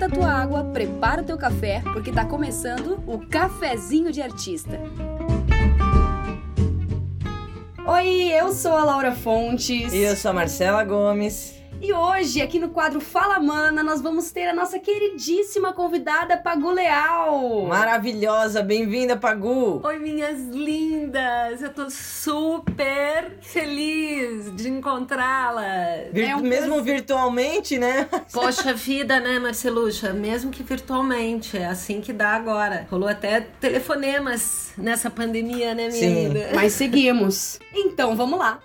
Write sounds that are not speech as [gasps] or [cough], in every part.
esquenta a tua água, prepara o teu café, porque tá começando o Cafezinho de Artista. Oi, eu sou a Laura Fontes. E eu sou a Marcela Gomes. E hoje, aqui no quadro Fala Mana, nós vamos ter a nossa queridíssima convidada, Pagu Leal. Maravilhosa, bem-vinda, Pagu. Oi, minhas lindas. Eu tô super feliz de encontrá-la. Vir É um mesmo prazer. virtualmente, né? Poxa vida, né, Marcelucha? Mesmo que virtualmente, é assim que dá agora. Rolou até telefonemas nessa pandemia, né, minha Sim. linda? Mas seguimos. Então, vamos lá.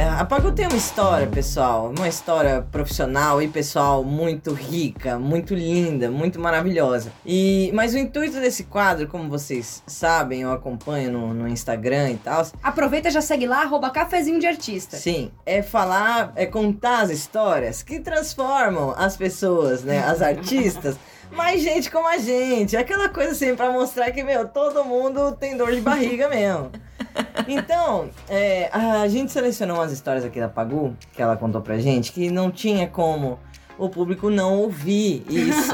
É, a Pagu tem uma história, pessoal, uma história profissional e pessoal muito rica, muito linda, muito maravilhosa. E mas o intuito desse quadro, como vocês sabem, eu acompanho no, no Instagram e tal, Aproveita e já segue lá, arroba Cafezinho de Artista. Sim, é falar, é contar as histórias que transformam as pessoas, né, as artistas, [laughs] mais gente como a gente. Aquela coisa assim pra mostrar que, meu, todo mundo tem dor de barriga [laughs] mesmo. Então, é, a gente selecionou umas histórias aqui da Pagu, que ela contou pra gente, que não tinha como o público não ouvir isso.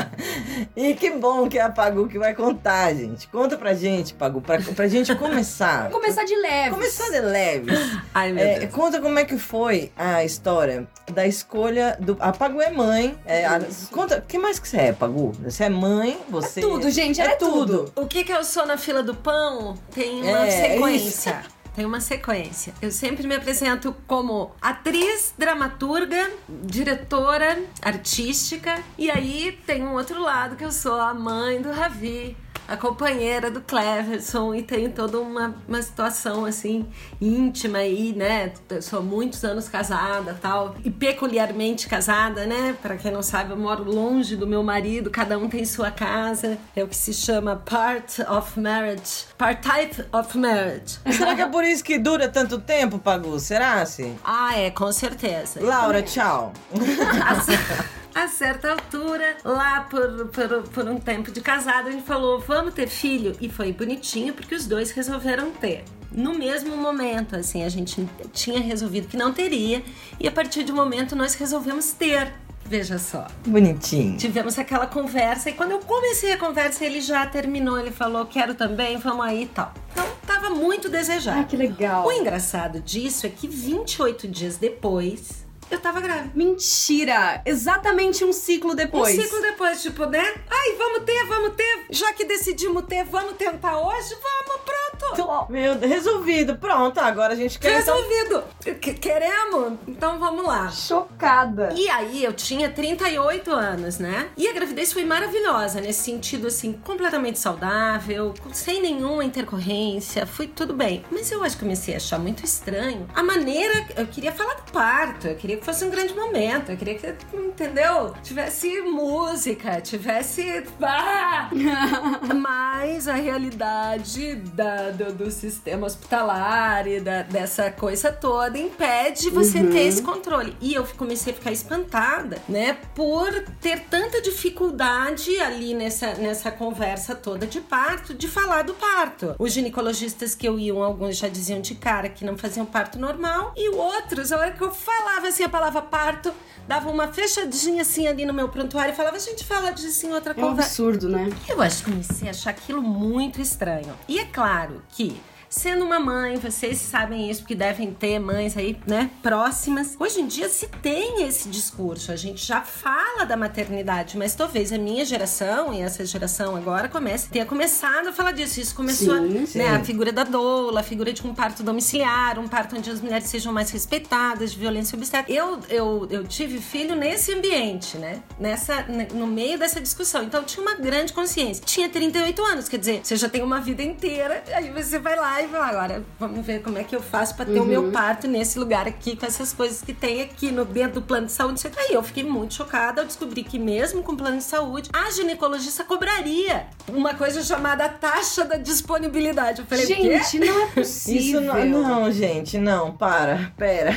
[laughs] e que bom que é a Pagu que vai contar, gente. Conta pra gente, Pagu, pra, pra gente começar. Começar de leve. Começar de leves. [laughs] Ai, meu É, Deus. conta como é que foi a história da escolha do. A Pagu é mãe. É, a- conta, o que mais que você é, Pagu? Você é mãe, você. tudo, gente, ela é tudo. O que que eu sou na fila do pão tem uma É, sequência. Tem uma sequência. Eu sempre me apresento como atriz, dramaturga, diretora artística. E aí tem um outro lado que eu sou a mãe do Ravi, a companheira do Cleverson. E tem toda uma, uma situação assim íntima aí, né? Eu sou muitos anos casada tal. E peculiarmente casada, né? Pra quem não sabe, eu moro longe do meu marido, cada um tem sua casa. É o que se chama part of marriage. Part type of marriage. Será que é por isso que dura tanto tempo, Pagu? Será assim? Ah, é, com certeza. Laura, tchau. [laughs] A, certa altura, lá por, por, por um tempo de casado, a gente falou: vamos ter filho. E foi bonitinho porque os dois resolveram ter. No mesmo momento, assim, a gente tinha resolvido que não teria, e a partir de um momento nós resolvemos ter. Veja só. Bonitinho. Tivemos aquela conversa e quando eu comecei a conversa, ele já terminou. Ele falou: quero também, vamos aí e tal. Então, tava muito desejado. Ah, que legal. O engraçado disso é que 28 dias depois, eu tava grávida. Mentira! Exatamente um ciclo depois. Um ciclo depois, tipo, né? Ai, vamos ter, vamos ter. Já que decidimos ter, vamos tentar hoje? Vamos, pronto. Meu, resolvido. Pronto, agora a gente quer. então- Resolvido. Que- Queremos? Então vamos lá. Chocada. E aí eu tinha 38 anos, né? E a gravidez foi maravilhosa, nesse sentido, assim, completamente saudável, sem nenhuma intercorrência, foi tudo bem. Mas eu acho que comecei a achar muito estranho a maneira. Eu queria falar do parto, eu queria que fosse um grande momento, eu queria que, entendeu? Tivesse música, tivesse. Ah! [laughs] Mas a realidade da- do, do sistema hospitalar e da- dessa coisa toda impede você ter esse controle. E eu comecei a ficar espantada, né, por ter tanta dificuldade ali nessa, nessa conversa toda de parto, de falar do parto. Os ginecologistas que eu iam, alguns já diziam de cara que não faziam parto normal, e outros, a hora que eu falava assim a palavra parto, dava uma fechadinha assim ali no meu prontuário e falava, a gente fala disso em outra É um conversa. absurdo, né? Eu acho que comecei a achar aquilo muito estranho. E é claro que, sendo uma mãe, vocês sabem isso, porque devem ter mães aí, né, próximas. Hoje em dia se tem esse discurso, a gente já fala da maternidade, mas talvez a minha geração e essa geração agora comece, tenha começado a falar disso. Isso começou, Sim, sim. né, a figura da doula, a figura de um parto domiciliar, um parto onde as mulheres sejam mais respeitadas, de violência obstétrica. Eu, eu, eu tive filho nesse ambiente, né? Nessa, ne- no meio dessa discussão. Então eu tinha uma grande consciência. Tinha 38 anos, quer dizer, você já tem uma vida inteira, aí você vai lá e agora vamos ver como é que eu faço pra ter o meu parto nesse lugar aqui, com essas coisas que tem aqui no dentro do plano de saúde. isso. Aí eu fiquei muito chocada ao descobrir que mesmo com plano de saúde, a ginecologista cobraria uma coisa chamada taxa da disponibilidade. Eu falei, o quê? Gente, não é possível. Isso não, não, gente, não, para, pera.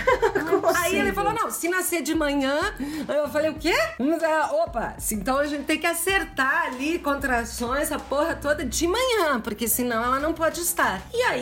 Como Aí Aí ele falou: não, se nascer de manhã. Eu falei, o quê? Opa, então a gente tem que acertar ali contrações, a porra toda de manhã, porque senão ela não pode estar. E aí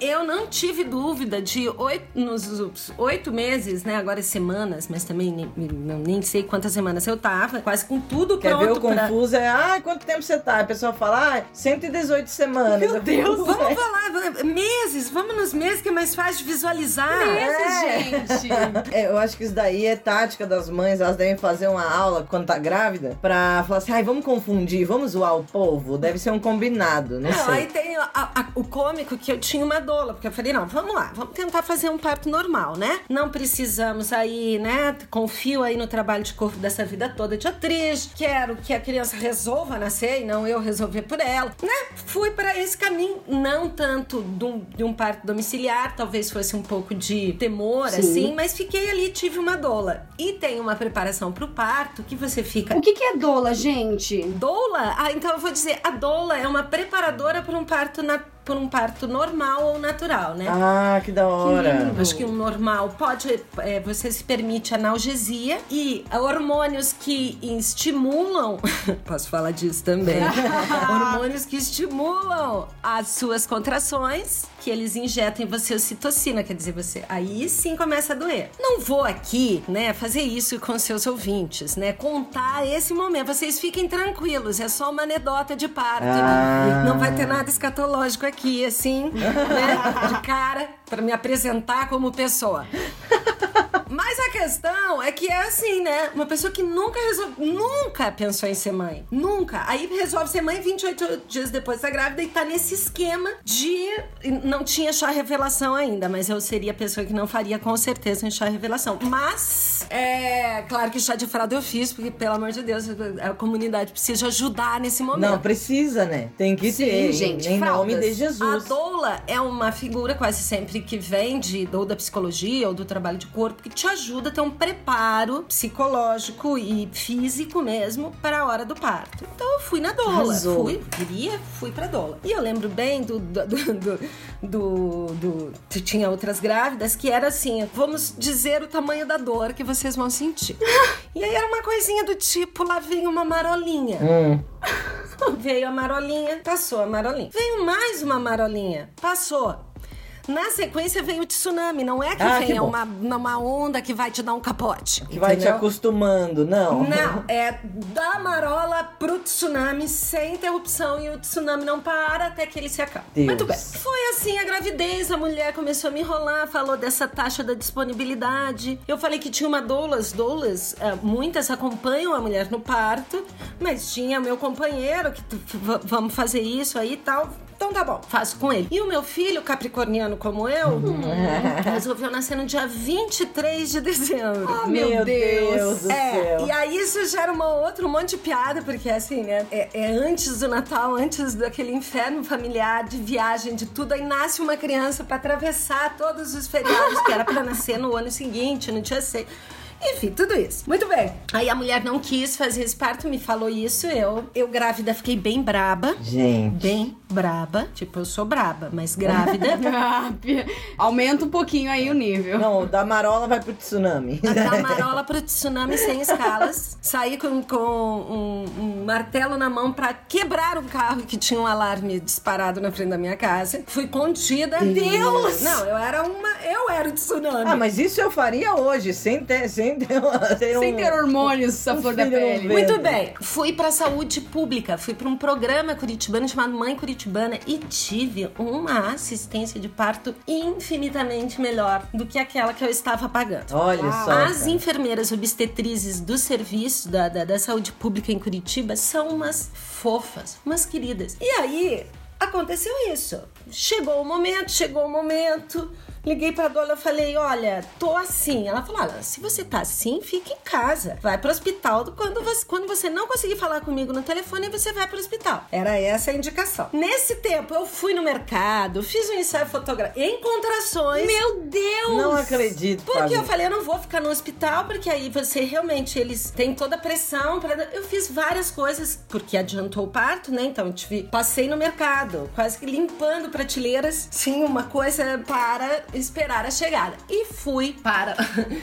eu não tive dúvida de oito, nos oito meses, né? Agora semanas, mas também nem, nem sei quantas semanas eu tava, quase com tudo Quer pronto. ver o pra... confuso? É, ah, quanto tempo você tá? A pessoa fala, ah, 118 semanas. Meu Deus! Vamos é. falar, meses, vamos nos meses que é mais fácil de visualizar. Meses, é. gente! [laughs] É, eu acho que isso daí é tática das mães, elas devem fazer uma aula quando tá grávida pra falar assim, ai, vamos confundir, vamos zoar o povo. Deve ser um combinado, não, não sei. Aí tem a, a, o cômico que eu tinha uma doula, porque eu falei, não, vamos lá, vamos tentar fazer um parto normal, né? Não precisamos aí, né? Confio aí no trabalho de corpo dessa vida toda de atriz, quero que a criança resolva nascer e não eu resolver por ela, né? Fui para esse caminho, não tanto de um, de um parto domiciliar, talvez fosse um pouco de temor, Sim. assim, mas fiquei ali, tive uma doula. E tem uma preparação pro parto que você fica. O que, que é doula, gente? Doula? Ah, então eu vou dizer, a doula é uma preparadora para um parto na por um parto normal ou natural, né? Ah, que da hora. Que Acho que um normal pode. É, você se permite analgesia e hormônios que estimulam. [laughs] Posso falar disso também? [laughs] hormônios que estimulam as suas contrações, que eles injetam em você ocitocina, quer dizer, você. Aí sim começa a doer. Não vou aqui, né, fazer isso com seus ouvintes, né? Contar esse momento. Vocês fiquem tranquilos, é só uma anedota de parto. Ah. Não vai ter nada escatológico aqui, assim, né? De cara, para me apresentar como pessoa. Mas a questão é que é assim, né? Uma pessoa que nunca resolve, nunca pensou em ser mãe. Nunca. Aí resolve ser mãe 28 dias depois da grávida e tá nesse esquema de. Não tinha chá revelação ainda, mas eu seria a pessoa que não faria com certeza um chá revelação. Mas, é. Claro que chá de fralda eu fiz, porque, pelo amor de Deus, a comunidade precisa ajudar nesse momento. Não, precisa, né? Tem que Sim, ter. gente. Em fraldas. nome de Jesus. A doula é uma figura quase sempre que vem de, ou da psicologia ou do trabalho de corpo que te ajuda a ter um preparo psicológico e físico mesmo para a hora do parto. Então eu fui na doula. Arrasou. Fui, queria, fui pra doula. E eu lembro bem do do, do, do, do, Tinha outras grávidas que era assim: vamos dizer o tamanho da dor que vocês vão sentir. [laughs] e aí era uma coisinha do tipo: lá vem uma marolinha. Hum. [laughs] Veio a marolinha, passou a marolinha. Veio mais uma marolinha, passou. Na sequência vem o tsunami, não é que Ah, que venha uma, uma onda que vai te dar um capote. Que vai te acostumando, não. Não, [laughs] é da marola pro tsunami sem interrupção e o tsunami não para até que ele se acaba. Deus. Muito bem. Foi assim a gravidez, a mulher começou a me enrolar, falou dessa taxa da disponibilidade. Eu falei que tinha uma doulas, doulas, é, muitas acompanham a mulher no parto, mas tinha meu companheiro que vamos fazer isso aí e tal. Então tá bom, faço com ele. E o meu filho, capricorniano como eu, [laughs] resolveu nascer no dia 23 de dezembro. Ah, meu Deus. do É, céu. e aí isso gera uma outra, um monte de piada, porque assim, né? É, é antes do Natal, antes daquele inferno familiar de viagem, de tudo, aí nasce uma criança pra atravessar todos os feriados que era pra nascer no ano seguinte, no dia 6. Enfim, tudo isso. Muito bem. Aí a mulher não quis fazer esse parto, me falou isso. Eu, eu grávida, fiquei bem braba. Gente. Bem braba. Tipo, eu sou braba, mas grávida. [laughs] Aumenta um pouquinho aí o nível. Não, da marola vai pro tsunami. da [laughs] marola pro tsunami sem escalas. Saí com, com um, um martelo na mão pra quebrar um carro que tinha um alarme disparado na frente da minha casa. Fui contida. Deus! Não, eu era uma. Eu era o tsunami. Ah, mas isso eu faria hoje, sem ter, sem ter, ter um... Sem ter hormônios, essa um flor da pele. Muito bem. Fui pra saúde pública, fui pra um programa curitibano chamado Mãe Curitibana e tive uma assistência de parto infinitamente melhor do que aquela que eu estava pagando. Olha Uau. só. As cara. enfermeiras obstetrizes do serviço da, da, da saúde pública em Curitiba são umas fofas, umas queridas. E aí aconteceu isso. Chegou o momento, chegou o momento. Liguei pra doula, eu falei, olha, tô assim. Ela falou, olha, se você tá assim, fica em casa. Vai pro hospital. Quando você, quando você não conseguir falar comigo no telefone, você vai pro hospital. Era essa a indicação. Nesse tempo, eu fui no mercado, fiz um ensaio fotográfico em contrações. Meu Deus! Não acredito, Porque eu falei, eu não vou ficar no hospital, porque aí você realmente, eles têm toda a pressão. Pra... Eu fiz várias coisas, porque adiantou o parto, né? Então eu tive... passei no mercado, quase que limpando prateleiras. Sim, uma coisa para esperar a chegada. E fui para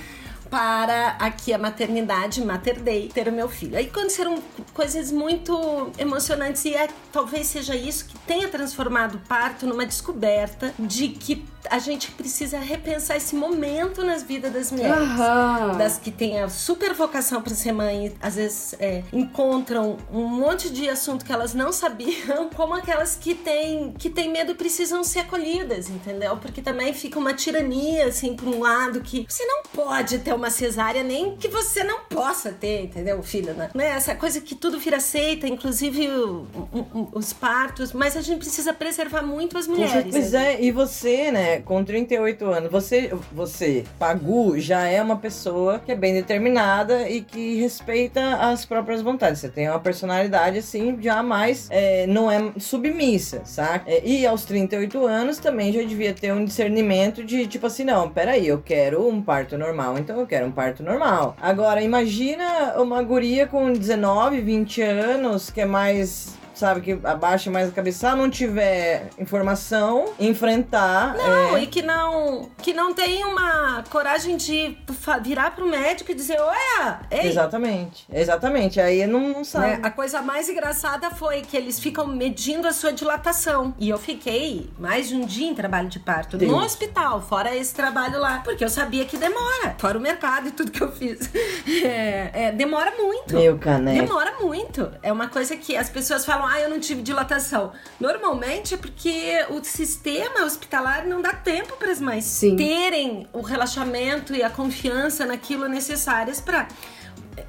[laughs] para aqui a maternidade, Mater Day, ter o meu filho. Aí aconteceram coisas muito emocionantes e é, talvez seja isso que tenha transformado o parto numa descoberta de que a gente precisa repensar esse momento nas vidas das mulheres. Aham. Das que têm a super vocação para ser mãe, às vezes é, encontram um monte de assunto que elas não sabiam, [laughs] como aquelas que têm, que têm medo e precisam ser acolhidas, entendeu? Porque também fica uma tirania, assim, por um lado, que você não pode ter uma cesárea, nem que você não possa ter, entendeu, filho? Né? Essa coisa que tudo vira aceita, inclusive o- o- o- os partos, mas a gente precisa preservar muito as mulheres. Pois né? é, e você, né, com 38 anos, você, você, Pagu, já é uma pessoa que é bem determinada e que respeita as próprias vontades. Você tem uma personalidade, assim, já mais, é, não é submissa, saca? É, e aos 38 anos também já devia ter um discernimento de, tipo assim, não, peraí, eu quero um parto normal, então eu quero um parto normal. Agora, imagina uma guria com 19, 20 anos, que é mais sabe, que abaixa mais a cabeça, se não tiver informação, enfrentar. Não, é, e que não, que não tem uma coragem de virar pro médico e dizer, olha, ei, Exatamente, exatamente. Aí não, não sabe. Né? A coisa mais engraçada foi que eles ficam medindo a sua dilatação. E eu fiquei mais de um dia em trabalho de parto Deus. no hospital, fora esse trabalho lá. Porque eu sabia que demora. Fora o mercado e tudo que eu fiz. [laughs] É, é, demora muito. Meu caneco. Demora muito. É uma coisa que as pessoas falam, ah, eu não tive dilatação. Normalmente é porque o sistema hospitalar não dá tempo para as mães Sim. terem o relaxamento e a confiança naquilo necessárias para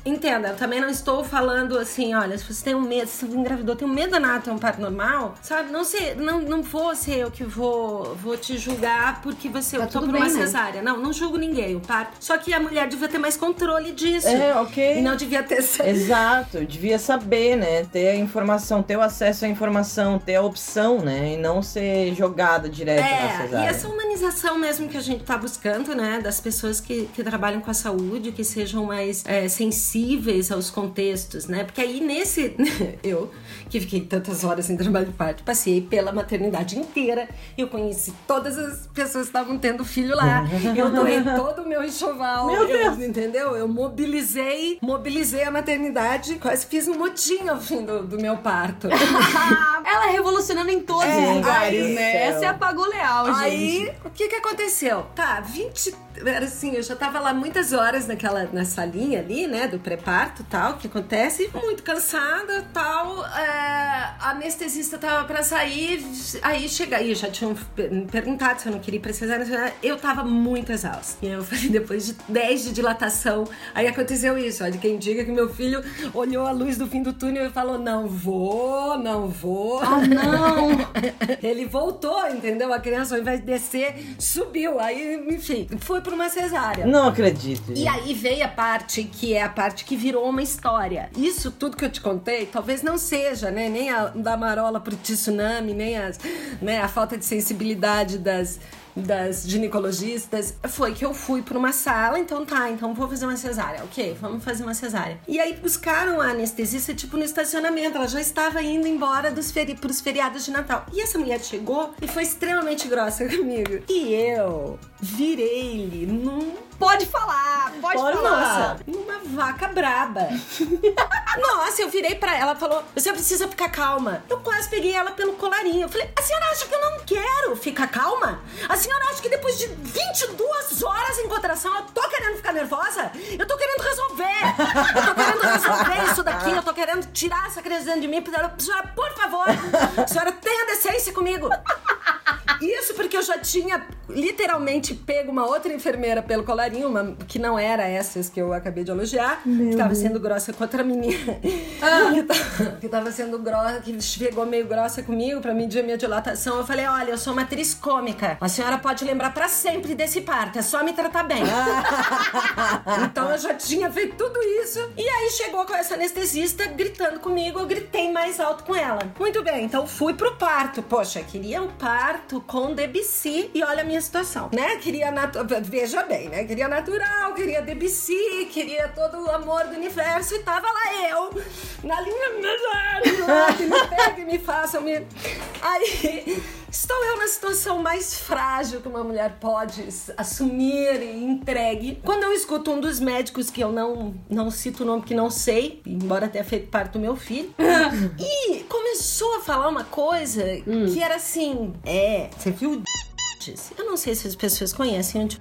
Entenda, eu também não estou falando assim, olha, se você tem um medo, se você engravidou, tem um medo de ter um parto normal, sabe? Não sei, não, não vou ser eu que vou, vou te julgar porque você Tá optou por uma bem, né? cesárea. Não, não julgo ninguém, o parto. Só que a mulher devia ter mais controle disso. É, ok. E não devia ter Exato, devia saber, né? Ter a informação, ter o acesso à informação, ter a opção, né? E não ser jogada direto na É, cesárea. e essa humanização mesmo que a gente tá buscando, né? Das pessoas que, que trabalham com a saúde, que sejam mais é, sensíveis aos contextos, né? Porque aí nesse. [laughs] eu, que fiquei tantas horas em trabalho de parto, passei pela maternidade inteira. Eu conheci todas as pessoas que estavam tendo filho lá. [laughs] eu doei todo o meu enxoval. Meu eu- Deus! entendeu? Eu mobilizei, mobilizei a maternidade, quase fiz um motim ao fim do, do meu parto. [laughs] Ela é revolucionando em todos É, os lugares, ai, né? Essa é a Pago Leal, Aí, gente. o que que aconteceu? Tá, 20. Era assim, eu já tava lá muitas horas naquela, na salinha ali, né, do pré-parto tal, que acontece, muito cansada tal. é, a anestesista tava pra sair, aí chega aí, já tinham me perguntado se eu não queria ir pra cesárea. Eu tava muito exausta. E aí eu falei, depois de 10 de dilatação, aí aconteceu isso. Olha, quem diga que meu filho olhou a luz do fim do túnel e falou: não vou, não vou. Ah, não! [laughs] Ele voltou, entendeu? A criança, ao invés de descer, subiu. Aí, enfim, foi por uma cesárea. Não acredito. E aí veio a parte que é a parte que virou uma história. Isso tudo que eu te contei, talvez não seja, né? Nem a da marola pro tsunami, nem as, né, a falta de sensibilidade das, das ginecologistas. Foi que eu fui pra uma sala, então tá, então vou fazer uma cesárea. Ok, vamos fazer uma cesárea. E aí buscaram a anestesista, tipo, no estacionamento. Ela já estava indo embora dos feri pros feriados de Natal. E essa mulher chegou e foi extremamente grossa [laughs] comigo. E eu virei-lhe num Pode falar, pode, Pode falar. falar. uma vaca braba. [laughs] Nossa, eu virei pra ela, ela falou: você precisa ficar calma. Eu quase peguei ela pelo colarinho. Eu falei: a senhora acha que eu não quero ficar calma? A senhora acha que depois de 22 horas em contração eu tô querendo ficar nervosa? Eu tô querendo resolver. Eu tô querendo resolver isso daqui. Eu tô querendo tirar essa criança dentro de mim. Senhora, por favor, a senhora tenha decência comigo. Isso porque eu já tinha literalmente pego uma outra enfermeira pelo colarinho, uma que não era essas que eu acabei de elogiar, que tava sendo grossa com outra menina. [laughs] Que, tava, que tava sendo grossa, que chegou meio grossa comigo pra medir a minha dilatação. Eu falei: olha, eu sou uma atriz cômica. A senhora pode lembrar pra sempre desse parto, é só me tratar bem. [laughs] então eu já tinha feito tudo isso. E aí chegou com essa anestesista gritando comigo, eu gritei mais alto com ela. Muito bem, então fui pro parto. Poxa, queria um parto com Debussy e olha a minha situação, né? Queria natu... veja bem, né? Queria natural, queria Debussy, queria todo o amor do universo e tava lá eu na linha lá, que me pegue, me façam, me... Aí Estou eu na situação mais frágil que uma mulher pode assumir e entregue. Quando eu escuto um dos médicos, que eu não, não cito o nome que não sei, embora tenha feito parte do meu filho, [laughs] e começou a falar uma coisa Hum. que era assim: é, você viu o eu não sei se as pessoas conhecem onde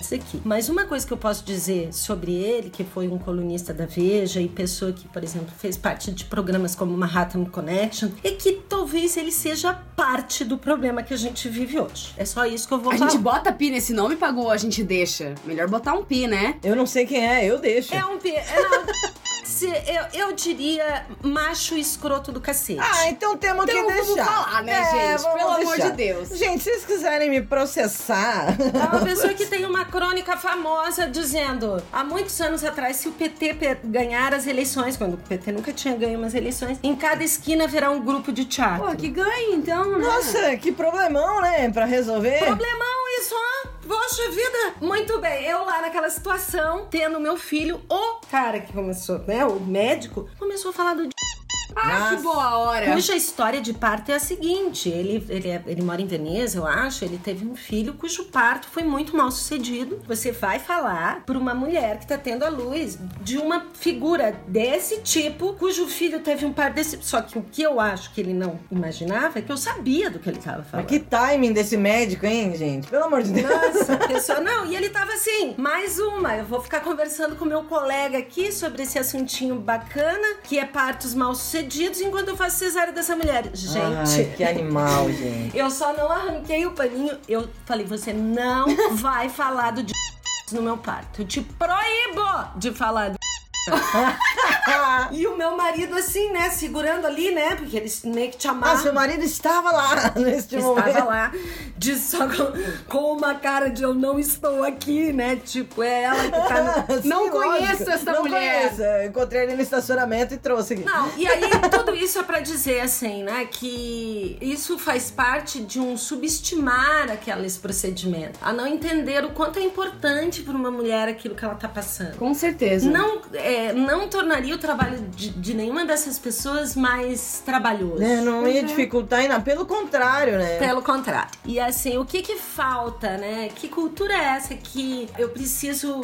isso aqui. Mas uma coisa que eu posso dizer sobre ele, que foi um colunista da Veja e pessoa que, por exemplo, fez parte de programas como Manhattan Connection, é que talvez ele seja parte do problema que a gente vive hoje. É só isso que eu vou A falar. gente bota pi nesse nome, pagou, a gente deixa. Melhor botar um pi, né? Eu não sei quem é, eu deixo. É um... pe- É, não, [laughs] se- eu, eu diria macho escroto do cacete. Ah, então temos Então que vamos deixar. falar, né, É, gente? vamos Pelo amor deixar. de Deus. Gente, se vocês quiserem me processar. É uma [laughs] pessoa que tem uma crônica famosa dizendo há muitos anos atrás, se o PT ganhar as eleições, quando o PT nunca tinha ganho umas eleições, em cada esquina haverá um grupo de teatro. Pô, que ganha então, né? Nossa, que problemão, né? Pra resolver. Problemão isso, ó. Poxa vida. Muito bem, eu lá naquela situação, tendo meu filho, o cara que começou, né, o médico, começou a falar do Ah, Nossa. que boa hora. Cuja história de parto é a seguinte: ele, ele, é- ele mora em Veneza, eu acho. Ele teve um filho cujo parto foi muito mal sucedido. Você vai falar por uma mulher que tá tendo a luz de uma figura desse tipo, cujo filho teve um parto desse. Só que o que eu acho que ele não imaginava é que eu sabia do que ele tava falando. Mas que timing desse médico, hein, gente? Pelo amor de Deus. Nossa, a [laughs] pessoa. Não, e ele tava assim, mais uma. Eu vou ficar conversando com meu colega aqui sobre esse assuntinho bacana, que é partos mal sucedidos, enquanto eu faço cesárea dessa mulher. Gente. Ai, que animal, gente. Eu só não arranquei o paninho. Eu falei, você não [laughs] vai falar do no meu parto. Eu te proíbo de falar do [laughs] E o meu marido, assim, né, segurando ali, né? Porque eles meio que te Ah, amarram. seu marido estava lá [laughs] neste momento. Estava lá, de só com, com uma cara de eu não estou aqui, né? Tipo, é ela que tá no... [laughs] Sim, Não conheço lógico. essa não mulher. Conheço. Encontrei ele no estacionamento e trouxe aqui. Não, e aí tudo isso é pra dizer assim, né, que isso faz parte de um subestimar aqueles procedimentos, a não entender o quanto é importante para uma mulher aquilo que ela tá passando. Com certeza. Não, é, não tornaria o trabalho de, de nenhuma dessas pessoas mais trabalhoso. Né, Não ia dificultar ainda. Pelo contrário, né? Pelo contrário. E assim, o que que falta, né? Que cultura é essa que eu preciso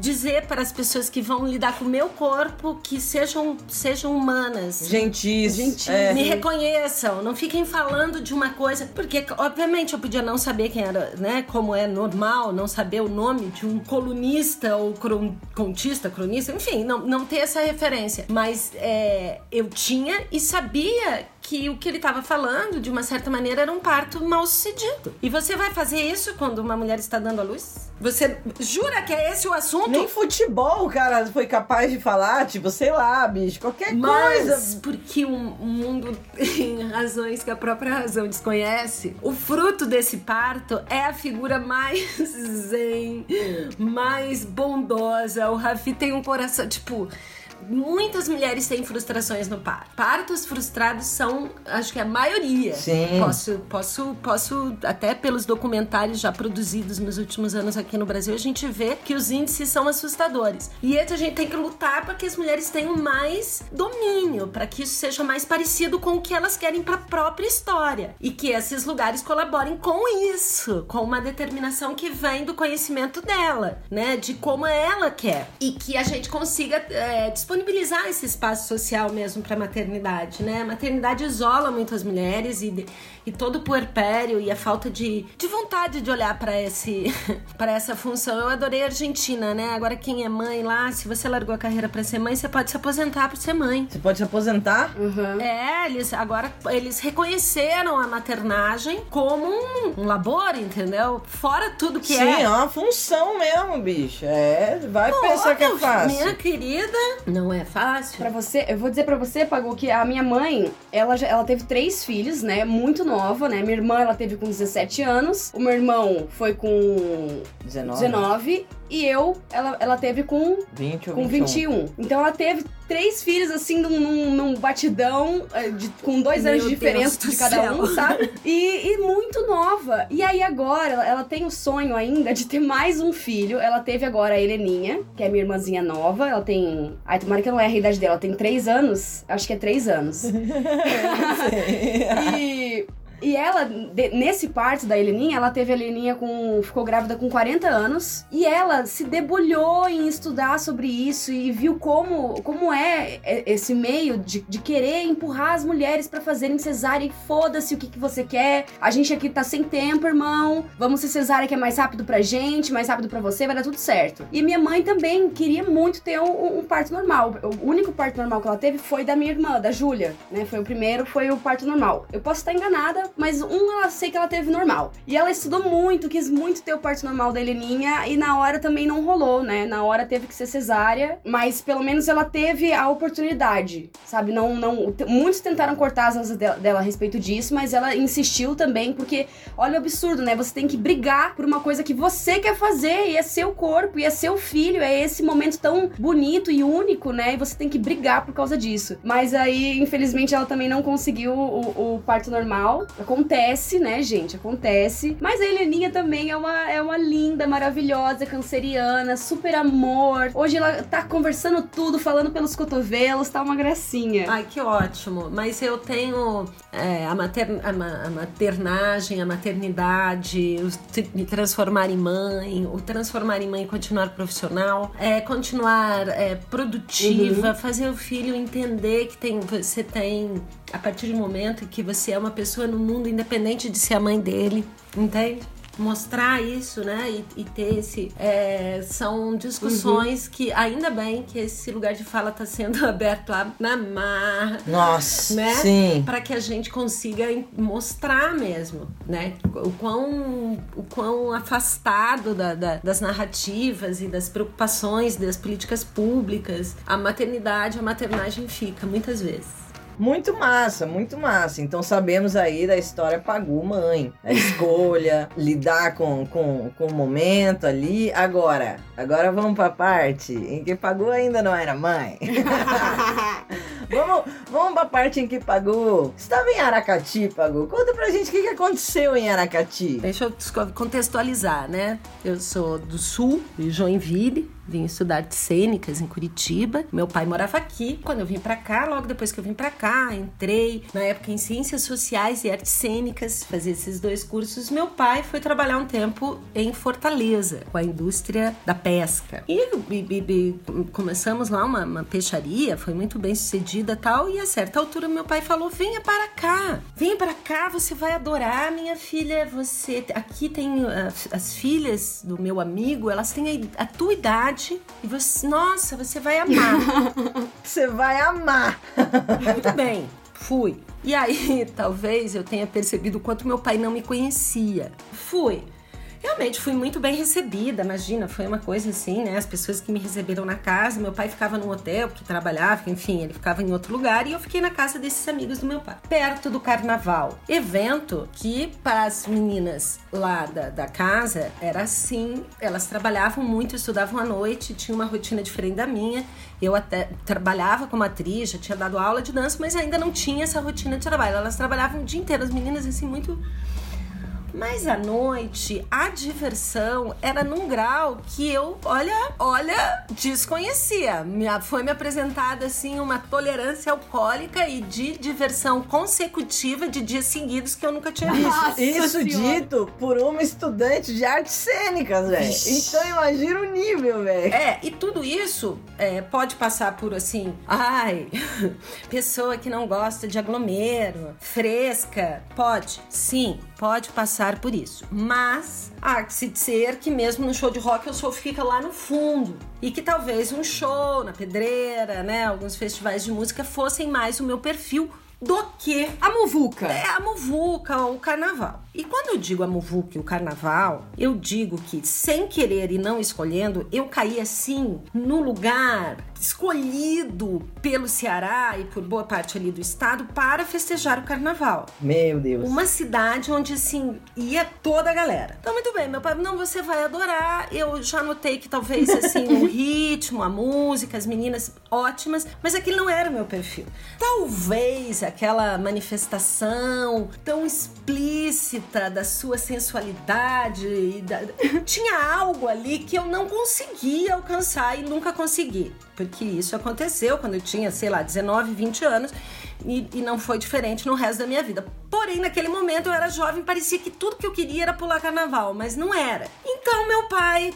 dizer para as pessoas que vão lidar com o meu corpo que sejam, sejam humanas? Gentis. Gentis. É. Me reconheçam, não fiquem falando de uma coisa, porque obviamente eu podia não saber quem era, né? Como é normal, não saber o nome de um colunista ou cron- contista, cronista, enfim, não, não ter essa referência. Mas é, eu tinha e sabia que o que ele estava falando, de uma certa maneira, era um parto mal sucedido. E você vai fazer isso quando uma mulher está dando à luz? Você jura que é esse o assunto? Nem futebol o cara foi capaz de falar, tipo, sei lá, bicho, qualquer Mas coisa. porque o o mundo [laughs] tem razões que a própria razão desconhece, o fruto desse parto é a figura mais [laughs] zen, mais bondosa. O Rafi tem um coração, tipo. Muitas mulheres têm frustrações no parto. Partos frustrados são, acho que a maioria. Sim. Posso, posso, posso, até pelos documentários já produzidos nos últimos anos aqui no Brasil, a gente vê que os índices são assustadores. E a gente tem que lutar para que as mulheres tenham mais domínio, para que isso seja mais parecido com o que elas querem para a própria história. E que esses lugares colaborem com isso, com uma determinação que vem do conhecimento dela, né? De como ela quer. E que a gente consiga é, disponibilizar esse espaço social mesmo para maternidade, né? A maternidade isola muitas mulheres e, e todo o puerpério e a falta de, de vontade de olhar para esse [laughs] para essa função. Eu adorei a Argentina, né? Agora quem é mãe lá, se você largou a carreira para ser mãe, você pode se aposentar para ser mãe. Você pode se aposentar? Uhum. É, eles agora eles reconheceram a maternagem como um, um labor, entendeu? Fora tudo que Sim, é. é uma função mesmo, bicho. É, vai pensar que é fácil. Minha querida, não é fácil. Pra você, eu vou dizer pra você, Pagou, que a minha mãe, ela, já- ela teve três filhos, né? Muito nova, né? Minha irmã, ela teve com 17 anos. O meu irmão foi com 19, 19. E eu, ela, ela teve com, 20 ou com 21. 21. Então ela teve três filhos, assim, num, num- batidão, eh, de- com dois Meu anos de diferença de cada céu. um, sabe? [laughs] E, e muito nova. E aí agora, ela, ela tem o sonho ainda de ter mais um filho. Ela teve agora a Heleninha, que é minha irmãzinha nova. Ela tem. Ai, tomara que eu não erre a idade dela. Ela tem três anos. Acho que é três anos. [laughs] [laughs] e, E ela, de- nesse parto da Heleninha, ela teve a Heleninha com. ficou grávida com 40 anos. E ela se debulhou em estudar sobre isso e viu como, como é é, esse meio de, de querer empurrar as mulheres pra fazerem cesárea e foda-se o que, que você quer. A gente aqui tá sem tempo, irmão. Vamos ser cesárea que é mais rápido pra gente, mais rápido pra você, vai dar tudo certo. E minha mãe também queria muito ter um, um parto normal. O único parto normal que ela teve foi da minha irmã, da Júlia, né? Foi o primeiro, foi o parto normal. Eu posso estar enganada, mas um ela sei que ela teve normal. E ela estudou muito, quis muito ter o parto normal da Heleninha e na hora também não rolou, né? Na hora teve que ser cesárea, mas pelo menos ela teve a oportunidade, sabe? Não, não, muitos tentaram cortar as asas dela, dela a respeito disso, mas ela insistiu também, porque olha o absurdo, né? Você tem que brigar por uma coisa que você quer fazer e é seu corpo e é seu filho, é esse momento tão bonito e único, né? E você tem que brigar por causa disso. Mas aí, infelizmente, ela também não conseguiu o, o parto normal. Acontece, né, gente? Acontece. Mas a Heleninha também é uma, é uma linda, maravilhosa, canceriana, super amor. Hoje ela tá conversando tudo, falando pelos cotovelos, tá uma gracinha. Ai, que ótimo. Mas eu tenho é, a, mater, a, ma- a maternagem, a maternidade, o me transformar em mãe, o transformar em mãe e continuar profissional, é, continuar é, produtiva, fazer o filho entender que tem, você tem, a partir do momento que você é uma pessoa no mundo independente de ser a mãe dele, entende? Mostrar isso, né? E, e ter esse. é, são discussões que, ainda bem que esse lugar de fala está sendo [laughs] aberto lá na marra, Nossa, né? sim. Para que a gente consiga mostrar mesmo, né? O quão, o quão afastado da- da- das narrativas e das preocupações das políticas públicas a maternidade, a maternagem fica, muitas vezes. Muito massa, muito massa. Então sabemos aí da história Pagu Mãe. A escolha, [laughs] lidar com, com, com o momento ali. Agora, agora vamos pra parte em que Pagu ainda não era mãe. [laughs] vamos, vamos pra parte em que Pagu estava em Aracati, Pagu. Conta pra gente o que, que aconteceu em Aracati. Deixa eu contextualizar, né? Eu sou do sul, de Joinville, vim estudar artes cênicas em Curitiba. Meu pai morava aqui. Quando eu vim pra cá, logo depois que eu vim pra cá, entrei na época em ciências sociais e artes cênicas, fazer esses dois cursos. Meu pai foi trabalhar um tempo em Fortaleza, com a indústria da pesca. E, e- e- começamos lá uma, uma peixaria, foi muito bem tal. E a certa altura meu pai falou: venha para cá, venha para cá, você vai adorar, minha filha. Você aqui tem ah, as filhas do meu amigo, elas têm a, a tua idade e você, nossa, você vai amar. [laughs] Você vai amar. [laughs] Muito bem, fui. E aí, [laughs] talvez eu tenha percebido o quanto meu pai não me conhecia. Fui. Realmente fui muito bem recebida, imagina, foi uma coisa assim, né? As pessoas que me receberam na casa, meu pai ficava num hotel, porque trabalhava, enfim, ele ficava em outro lugar e eu fiquei na casa desses amigos do meu pai, perto do carnaval. Evento que para as meninas lá da, da casa era assim, elas trabalhavam muito, estudavam à noite, tinha uma rotina diferente da minha. Eu até trabalhava como atriz, já tinha dado aula de dança, mas ainda não tinha essa rotina de trabalho. Elas trabalhavam o dia inteiro, as meninas assim, muito mas à noite, a diversão era num grau que eu, olha, olha, desconhecia. Me, foi me apresentada assim uma tolerância alcoólica e de diversão consecutiva de dias seguidos que eu nunca tinha visto. Nossa Isso Senhora. dito por uma estudante de artes cênicas, velho. Então imagina o nível, velho. É, e tudo isso é, pode passar por assim, ai, [laughs] pessoa que não gosta de aglomero, fresca, pode, sim, pode passar por isso. Mas há que se dizer que mesmo no show de rock o show fica lá no fundo. E que talvez um show na pedreira, né, alguns festivais de música fossem mais o meu perfil do que A muvuca. é a muvuca, o carnaval. E quando eu digo a muvuca e o carnaval, eu digo que, sem querer e não escolhendo, eu caí assim no lugar escolhido pelo Ceará e por boa parte ali do estado para festejar o carnaval. Meu Deus. Uma cidade onde, assim, ia toda a galera. Então, muito bem, meu pai, não, você vai adorar. Eu já notei que talvez, assim, [laughs] o ritmo, a música, as meninas ótimas, mas aquele não era o meu perfil. Talvez aquela manifestação tão explícita da sua sensualidade, e da- [laughs] tinha algo ali que eu não conseguia alcançar e nunca consegui. Porque isso aconteceu quando eu tinha, sei lá, 19, 20 anos. E, e, não foi diferente no resto da minha vida. Porém, naquele momento eu era jovem, parecia que tudo que eu queria era pular carnaval, mas não era. Então, meu pai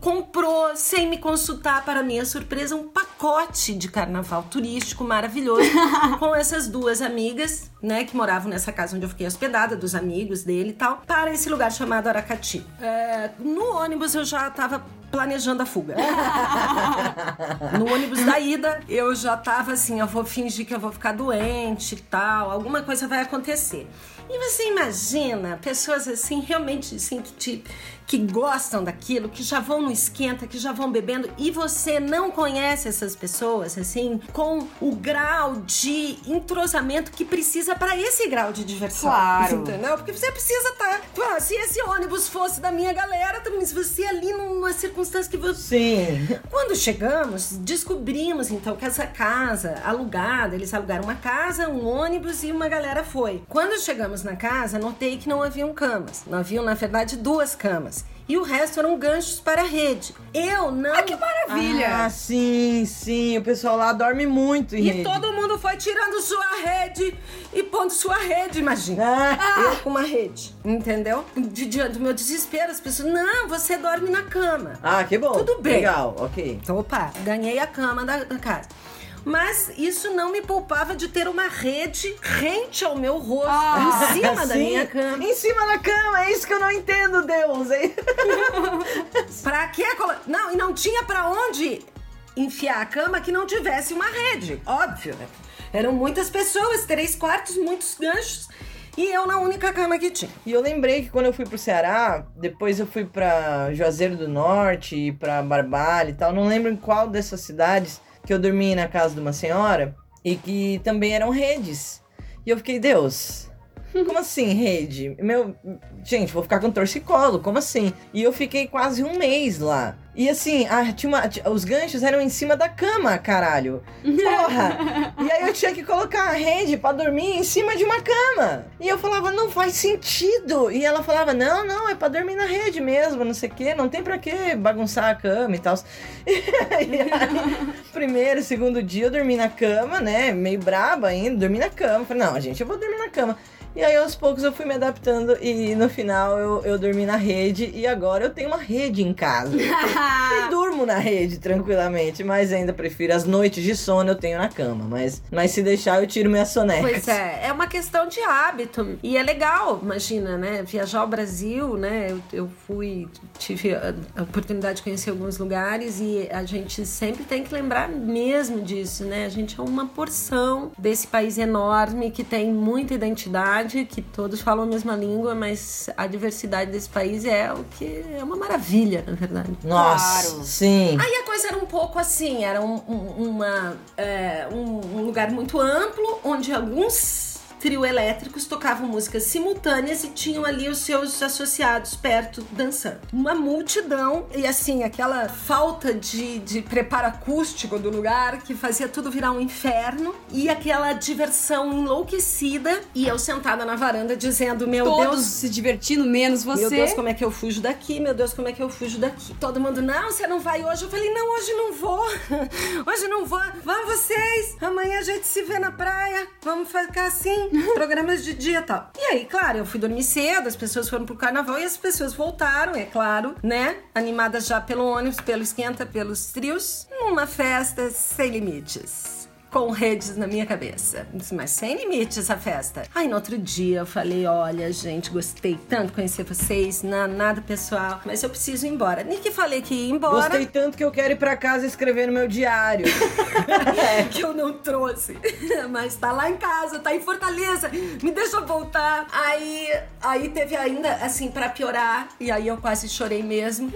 comprou, sem me consultar, para minha surpresa, um pacote de carnaval turístico maravilhoso [laughs] com essas duas amigas, né, que moravam nessa casa onde eu fiquei hospedada, dos amigos dele e tal, para esse lugar chamado Aracati. É, no ônibus eu já estava planejando a fuga. [laughs] no ônibus da ida, eu já tava assim, eu vou fingir que eu vou ficar doente e tal, alguma coisa vai acontecer. E você imagina pessoas assim, realmente assim, que que gostam daquilo, que já vão no esquenta, que já vão bebendo e você não conhece essas pessoas assim com o grau de entrosamento que precisa para esse grau de diversão. Claro. Entendeu? Porque você precisa estar. Tá, se esse ônibus fosse da minha galera, também se você ali numa circunstância que você. Sim. Quando chegamos, descobrimos então que essa casa alugada, eles alugaram uma casa, um ônibus e uma galera foi. Quando chegamos na casa, notei que não haviam camas. Não haviam, na verdade, duas camas e o resto eram ganchos para a rede. Eu não. Ah, que maravilha! Ah, sim, sim. O pessoal lá dorme muito em E rede. todo mundo foi tirando sua rede e pondo sua rede, imagina. Ah. Eu com uma rede, entendeu? Diante do meu desespero, as pessoas, não, você dorme na cama. Ah, que bom. Tudo bem. Legal, ok. Então, opa, ganhei a cama da, da casa. Mas isso não me poupava de ter uma rede rente ao meu rosto, Ah, em cima da minha cama. Em cima da cama, é isso que eu não entendo, Deus. hein? [laughs] Pra que Não, e não tinha pra onde enfiar a cama que não tivesse uma rede. Óbvio, né? Eram muitas pessoas, três quartos, muitos ganchos. E eu na única cama que tinha. E eu lembrei que quando eu fui pro Ceará, depois eu fui pra Juazeiro do Norte e pra Barbalha e tal. Não lembro em qual dessas cidades que eu dormi na casa de uma senhora e que também eram redes. E eu fiquei, Deus, como assim rede? Meu, gente, vou ficar com torcicolo, como assim? E eu fiquei quase um mês lá. E assim, a- tinha uma- os ganchos eram em cima da cama, caralho. Porra! [laughs] e aí eu tinha que colocar a rede pra dormir em cima de uma cama. E eu falava, não faz sentido. E ela falava, não, não, é pra dormir na rede mesmo, não sei o quê, não tem pra que bagunçar a cama e tal. [laughs] e aí, primeiro, segundo dia eu dormi na cama, né? Meio braba ainda, dormi na cama. Falei, não, gente, eu vou dormir na cama. E aí, aos poucos, eu fui me adaptando e no final eu, eu dormi na rede e agora eu tenho uma rede em casa. [laughs] E durmo na rede tranquilamente, mas ainda prefiro as noites de sono eu tenho na cama. Mas, mas se deixar, eu tiro minha soneca. Pois é, é uma questão de hábito. E é legal, imagina, né? Viajar ao Brasil, né? Eu, eu fui, tive a, a oportunidade de conhecer alguns lugares e a gente sempre tem que lembrar mesmo disso, né? A gente é uma porção desse país enorme que tem muita identidade, que todos falam a mesma língua, mas a diversidade desse país é o que é uma maravilha, na verdade. Nossa, Claro. sim. Aí a coisa era um pouco assim, era um, um- uma, é, um- um lugar muito amplo, onde alguns trio elétricos tocavam músicas simultâneas e tinham ali os seus associados perto dançando. Uma multidão e assim, aquela falta de, de preparo acústico do lugar que fazia tudo virar um inferno e aquela diversão enlouquecida e eu sentada na varanda dizendo, meu Todos Deus, se divertindo, menos você. meu Deus, como é que eu fujo daqui? Meu Deus, como é que eu fujo daqui? Todo mundo, não, você não vai hoje. Eu falei, não, hoje não vou. [laughs] Hoje não vou. Vamos vocês. Amanhã a gente se vê na praia. Vamos ficar assim, programas de dia e tal. E aí, claro, eu fui dormir cedo, as pessoas foram pro carnaval e as pessoas voltaram, é claro, né? Animadas já pelo ônibus, pelo esquenta, pelos trios. Numa festa sem limites com redes na minha cabeça. Mas sem limites a festa. Aí no outro dia eu falei: olha, gente, gostei tanto de conhecer vocês, na, nada pessoal, mas eu preciso ir embora. Nem que falei que ia embora. Gostei tanto que eu quero ir pra casa escrever no meu diário. [laughs] [laughs] que eu não trouxe. [laughs] Mas tá lá em casa, tá em Fortaleza. Me deixa voltar. Aí, aí teve ainda, assim, pra piorar. E aí eu quase chorei mesmo.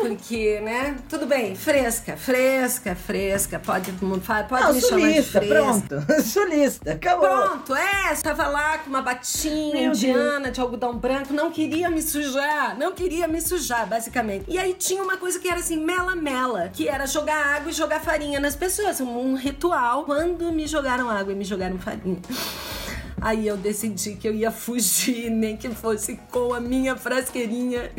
Porque, né? Tudo bem, fresca, fresca, fresca. Pode, pode Não, me fresca. pronto. [laughs] sulista, acabou. Pronto, é, estava lá com uma batinha Meu indiana de algodão branco, não queria me sujar, não queria me sujar, basicamente. E aí tinha uma coisa que era assim, mela-mela, que era jogar água e jogar farinha nas pessoas, um, um ritual. Quando me jogaram água e me jogaram farinha. Aí eu decidi que eu ia fugir, [laughs] nem que fosse com a minha frasqueirinha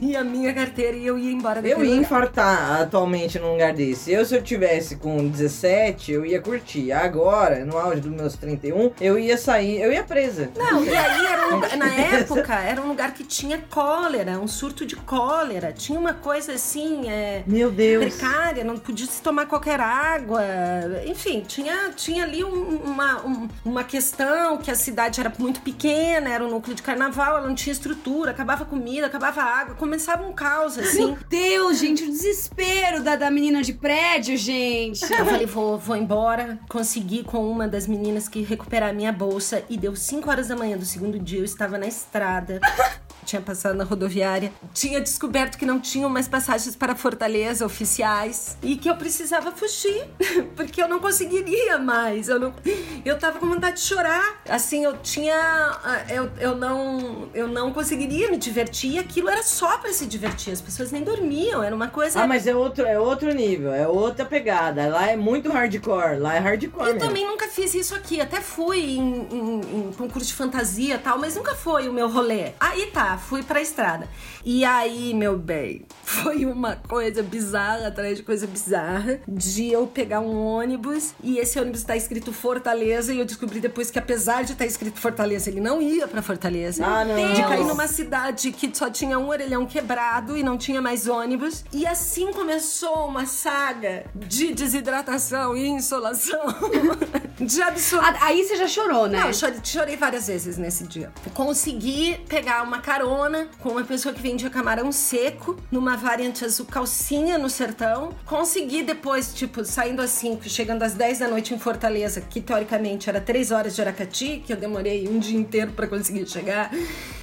e a minha carteira e eu ia embora Eu ia lugar. infartar atualmente num lugar desse. Eu, se eu tivesse com 17, eu ia curtir. Agora, no auge dos meus 31, eu ia sair, eu ia presa. Não, e aí era um lugar, na [laughs] época era um lugar que tinha cólera, um surto de cólera. Tinha uma coisa assim, é, Meu Deus. precária, não podia se tomar qualquer água. Enfim, tinha, tinha ali um- uma, um- uma questão que a cidade era muito pequena, era um núcleo de carnaval, ela não tinha estrutura, acabava comida, acabava água, começava um caos assim. Meu Deus, gente, o desespero da, da menina de prédio, gente. Eu falei, vou, vou embora. Consegui com uma das meninas que recuperar a minha bolsa. E deu 5 horas da manhã do segundo dia, eu estava na estrada. Tinha passado na rodoviária. Tinha descoberto que não tinham mais passagens para Fortaleza oficiais. E que eu precisava fugir. [laughs] Porque eu não conseguiria mais. Eu, não, eu tava com vontade de chorar. Assim, eu tinha. ah, Eu, eu, não, eu não conseguiria me divertir. Aquilo era só para se divertir. As pessoas nem dormiam. Era uma coisa. Ah, mas é outro, é outro nível, é outra pegada. Lá é muito hardcore, lá é hardcore Eu mesmo. também nunca fiz isso aqui. Até fui em, em- em concurso de fantasia e tal, mas nunca foi o meu rolê. Aí tá, fui pra estrada. E aí, meu bem, [laughs] foi uma coisa bizarra atrás de coisa bizarra de eu pegar um ônibus e esse ônibus tá escrito Fortaleza e eu descobri depois que apesar de estar escrito Fortaleza, ele não ia pra Fortaleza. Ah, não. De cair numa cidade que só tinha um orelhão quebrado e não tinha mais ônibus. E assim começou uma saga de desidratação e insolação. [laughs] de absurdo. Aí você já chorou, né? Não, eu chorei, chorei várias vezes nesse dia. Consegui pegar uma carona com uma pessoa que vendia camarão seco numa variante azul calcinha no sertão. Consegui depois, tipo, saindo às 5, chegando às 10 da noite em Fortaleza, que teoricamente era 3 horas de Aracati, que eu demorei um dia inteiro pra conseguir chegar.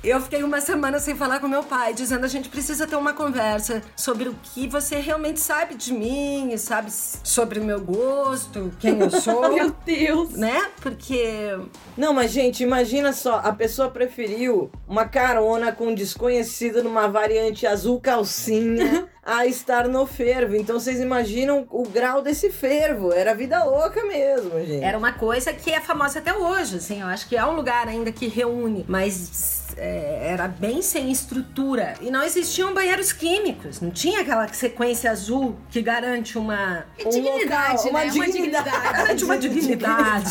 Eu fiquei uma semana sem falar com meu pai, dizendo a gente precisa ter uma conversa sobre o que você realmente sabe de mim, e sabe sobre o meu gosto, quem eu [laughs] sou. Meu Deus. né? Porque Não, mas gente, imagina só, a pessoa preferiu uma carona com um desconhecido numa variante azul calcinha [laughs] a estar no fervo. Então vocês imaginam o grau desse fervo. Era vida louca mesmo, gente. era uma coisa que é famosa até hoje, assim. Eu acho que é um lugar ainda que reúne, mas é, era bem sem estrutura. E não existiam banheiros químicos. Não tinha aquela sequência azul que garante uma. Um dignidade, local, uma né? Uma dignidade. [laughs] Garante uma dignidade.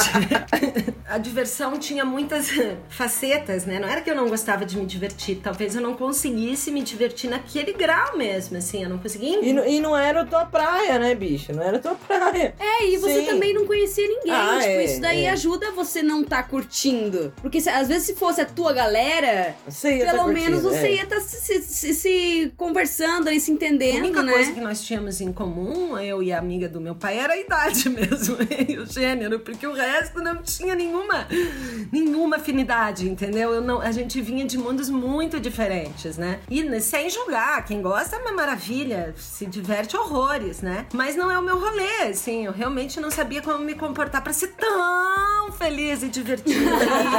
[laughs] A diversão tinha muitas [laughs] facetas, né? Não era que eu não gostava de me divertir. Talvez eu não conseguisse me divertir naquele grau mesmo, assim. Eu não conseguia. E, não- e não era a tua praia, né, bicho? Não era a tua praia. É, e você Sim. também não conhecia ninguém. Ah, tipo, é, isso daí é. ajuda você não tá curtindo. Porque se- às vezes se fosse a tua galera, Você ia tá pelo menos curtindo, você é. ia estar se, se- se- se conversando e se A entendendo, única né? coisa que nós tínhamos em comum, eu e a amiga do meu pai, era a idade [laughs] mesmo, e o gênero, porque o resto não tinha nenhuma, nenhuma afinidade, entendeu? Eu não, a gente vinha de mundos muito diferentes, né? E né, sem julgar, quem gosta é uma maravilha, se diverte horrores, né? Mas não é o meu rolê, assim, eu realmente não sabia como me comportar pra ser tão feliz e divertida.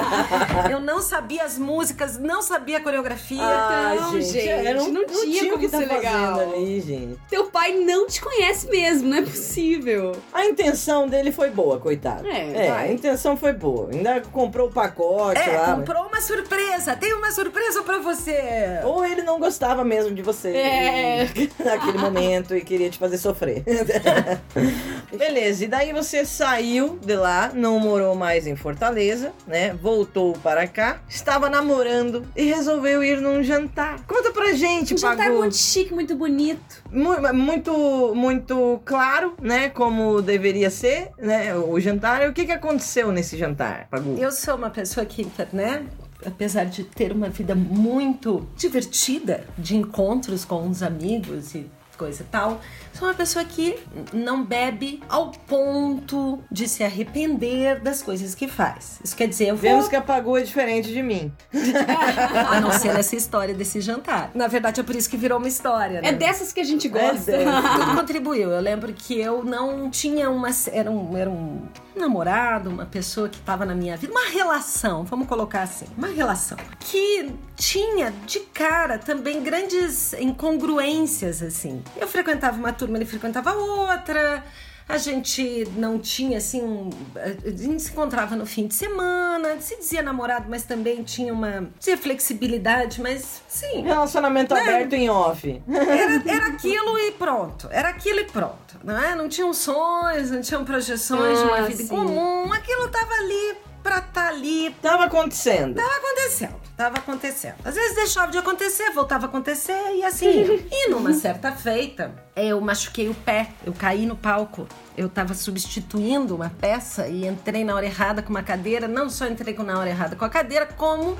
[laughs] eu não sabia as músicas, não sabia a coreografia. Ah, Então, gente, é, não tinha o como que tá ser legal. ali, gente. Teu pai não te conhece mesmo, não é possível. A intenção dele foi boa, coitado. É, vai. a intenção foi boa. Ainda comprou o pacote É, lá. comprou uma surpresa. Tem uma surpresa pra você. Ou ele não gostava mesmo de você É. [laughs] naquele momento e queria te fazer sofrer. [laughs] Beleza, e daí você saiu de lá, não morou mais em Fortaleza, né? Voltou para cá, estava namorando e resolveu ir num jantar. Conta pra gente, Um jantar Pagu. muito chique, muito bonito. Mu- muito muito claro, né, como deveria ser, né, o jantar. E o que que aconteceu nesse jantar, Pagu? Eu sou uma pessoa que, né? Apesar de ter uma vida muito divertida, de encontros com os amigos e coisa e tal, sou uma pessoa que não bebe ao ponto de se arrepender das coisas que faz. Isso quer dizer, eu vou Vemos que a Pagu é diferente de mim. [laughs] a não ser essa história desse jantar. Na verdade, é por isso que virou uma história, né? É dessas que a gente gosta. É dessas. [laughs] Tudo contribuiu. Eu lembro que eu não tinha uma. Era um, era um namorado, uma pessoa que estava na minha vida, uma relação, vamos colocar assim, uma relação que tinha de cara também grandes incongruências assim. Eu frequentava uma turma, ele frequentava outra. A gente não tinha, assim, um, a gente se encontrava no fim de semana, se dizia namorado, mas também tinha uma tinha flexibilidade, mas sim. Relacionamento Né? aberto em off. Era, [laughs] era aquilo e pronto. Era aquilo e pronto. Não, é? não tinham sonhos, não tinham projeções de uma Ah, vida em sim. comum. Aquilo tava ali pra estar ali. Tava acontecendo. Tava acontecendo, tava acontecendo. Às vezes deixava de acontecer, voltava a acontecer e assim. [laughs] e numa certa feita, eu machuquei o pé, eu caí no palco. Eu tava substituindo uma peça e entrei na hora errada com uma cadeira. Não só entrei na hora errada com a cadeira, como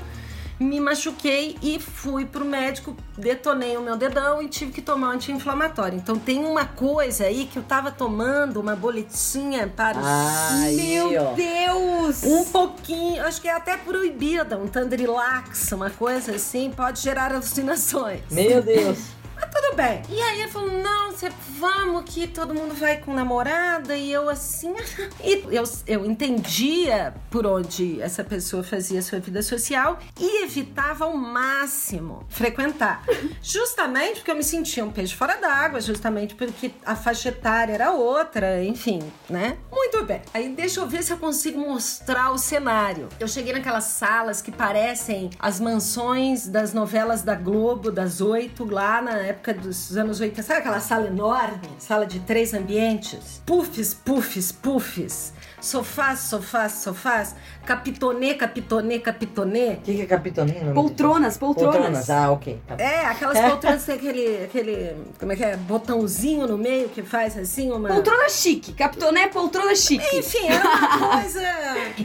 me machuquei e fui pro médico, detonei o meu dedão e tive que tomar um anti-inflamatório. Então tem uma coisa aí que eu tava tomando, uma boletinha para o Aí, ó. Meu Deus! um pouquinho, acho que é até proibida, um Tandrilax, uma coisa assim, pode gerar alucinações. Meu Deus. Mas tudo bem. E aí ele falou: não, você vamos que todo mundo vai com namorada. E eu assim. [laughs] E eu, eu entendia por onde essa pessoa fazia sua vida social e evitava ao máximo frequentar. [laughs] Justamente porque eu me sentia um peixe fora d'água, justamente porque a faixa etária era outra, enfim, né? Muito bem. Aí deixa eu ver se eu consigo mostrar o cenário. Eu cheguei naquelas salas que parecem as mansões das novelas da Globo, das oito, lá na época dos anos 80. Sabe aquela sala enorme? Sala de três ambientes? Puffs, puffs, puffs. Sofás, sofás, sofás. Capitonê, capitonê, capitonê. O que, que é capitonino? Poltronas, poltronas. Poltronas. Ah, ok. Tá. É, aquelas poltronas que tem aquele, aquele. Como é que é? Botãozinho no meio que faz assim uma. Poltrona chique. Capitoné é poltrona chique. Enfim, era uma [laughs] coisa.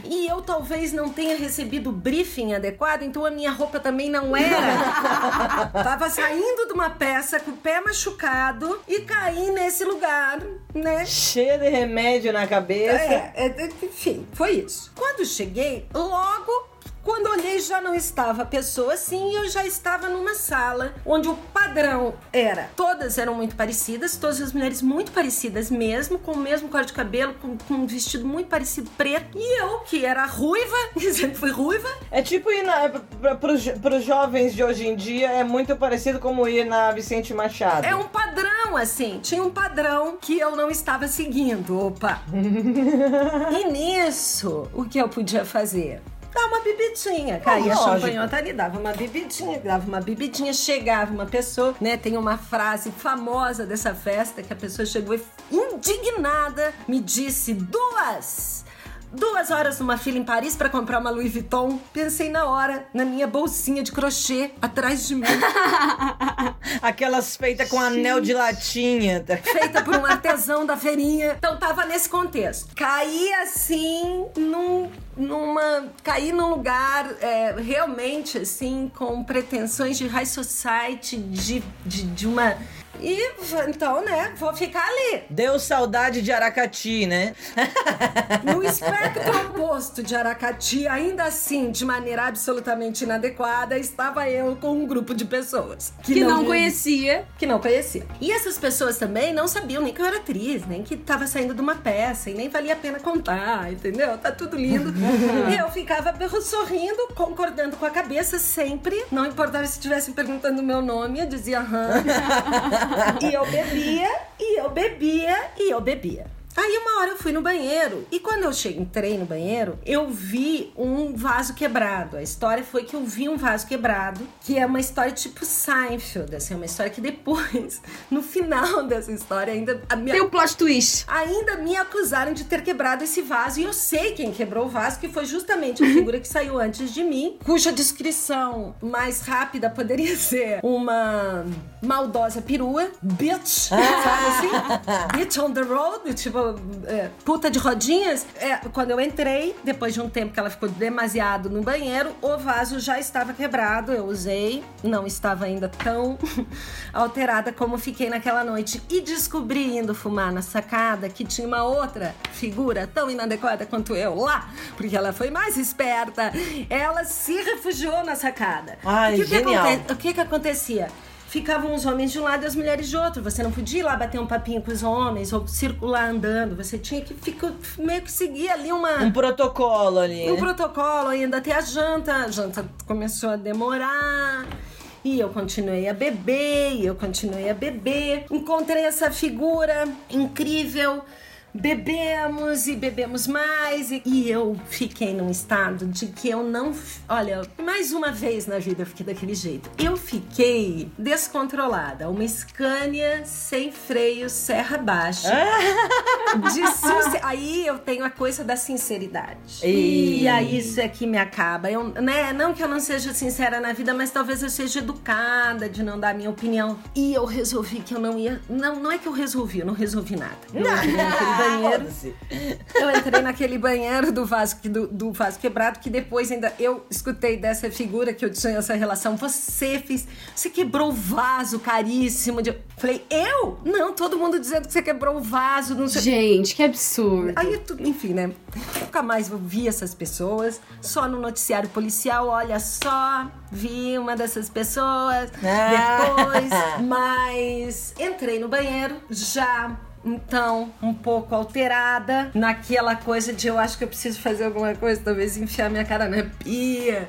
E eu talvez não tenha recebido o briefing adequado, então a minha roupa também não era. Tava saindo de uma peça com o pé machucado e caí nesse lugar, né? Cheia de remédio na cabeça. É, é, enfim, foi isso. Quando cheguei, logo. Quando olhei, já não estava a pessoa assim, e eu já estava numa sala onde o padrão era. Todas eram muito parecidas, todas as mulheres muito parecidas mesmo, com o mesmo corte de cabelo, com, com um vestido muito parecido preto. E eu, que era ruiva, [laughs] sempre fui ruiva, É tipo ir na, pra, pros, pros jovens de hoje em dia, é muito parecido como ir na Vicente Machado. É um padrão, assim. Tinha um padrão que eu não estava seguindo. Opa! [laughs] e nisso, o que eu podia fazer? Dar uma bebidinha. Caía a lógico. champanhota ali, dava uma bebidinha, dava uma bebidinha, chegava uma pessoa, né? Tem uma frase famosa dessa festa que a pessoa chegou indignada me disse duas. Duas horas numa fila em Paris pra comprar uma Louis Vuitton. Pensei na hora, na minha bolsinha de crochê atrás de mim. [laughs] Aquelas feitas com anel de latinha. feita por um [laughs] artesão da feirinha. Então tava nesse contexto. Caí assim num, numa. Caí num lugar é, realmente assim, com pretensões de high society, de, de, de uma. E então, né, vou ficar ali. Deu saudade de Aracati, né? [laughs] No espectro oposto de Aracati, ainda assim, de maneira absolutamente inadequada, estava eu com um grupo de pessoas Que não conhecia. que não conhecia. E essas pessoas também não sabiam nem que eu era atriz, nem que tava saindo de uma peça e nem valia a pena contar, entendeu? Tá tudo lindo. [laughs] e eu ficava sorrindo, concordando com a cabeça sempre. Não importava se estivessem perguntando o meu nome, eu dizia aham. [laughs] e eu bebia, e eu bebia, e eu bebia. Aí uma hora eu fui no banheiro e quando eu cheguei, entrei no banheiro, eu vi um vaso quebrado. A história foi que eu vi um vaso quebrado, que é uma história tipo Seinfeld, assim, uma história que depois, [laughs] no final dessa história, ainda a minha Tem o plot twist. ainda me acusaram de ter quebrado esse vaso e eu sei quem quebrou o vaso, que foi justamente a figura que saiu antes de mim, cuja descrição mais rápida poderia [laughs] ser uma maldosa perua, bitch, sabe assim? Bitch on the road, tipo, é, puta de rodinhas. É, quando eu entrei, depois de um tempo que ela ficou demasiado no banheiro, o vaso já estava quebrado, eu usei, não estava ainda tão [laughs] alterada como fiquei naquela noite. E descobri indo fumar na sacada que tinha uma outra figura tão inadequada quanto eu lá, porque ela foi mais esperta. Ela se refugiou na sacada. Ai, o que, que genial. aconte- o que que acontecia? Ficavam os homens de um lado e as mulheres de outro. Você não podia ir lá bater um papinho com os homens ou circular andando. Você tinha que ficar, meio que seguir ali uma, Um protocolo ali. um protocolo ainda até a janta. A janta começou a demorar. E eu continuei a beber, e eu continuei a beber. Encontrei essa figura incrível. Bebemos e bebemos mais. E, e eu fiquei num estado de que eu não. Olha, mais uma vez na vida eu fiquei daquele jeito. Eu fiquei descontrolada. Uma Scania sem freio, serra baixa. [laughs] de sincer... Aí eu tenho a coisa da sinceridade. E... e aí isso é que me acaba. Eu, né? Não que eu não seja sincera na vida, mas talvez eu seja educada de não dar a minha opinião. E eu resolvi que eu não ia. Não, não é que eu resolvi, eu não resolvi nada. Eu naquele [laughs] banheiro. Eu entrei naquele banheiro do vaso, do, do vaso quebrado, que depois ainda eu escutei dessa figura que eu tinha essa relação. Você fez. Você quebrou o vaso caríssimo. De... Falei, eu? Não, todo mundo dizendo que você quebrou o vaso, não sei. Gente, que absurdo. Aí, enfim, né? Nunca mais vi essas pessoas. Só no noticiário policial, olha só, vi uma dessas pessoas. Ah. Depois, mas entrei no banheiro, já então, um pouco alterada, naquela coisa de eu acho que eu preciso fazer alguma coisa, talvez enfiar minha cara na pia,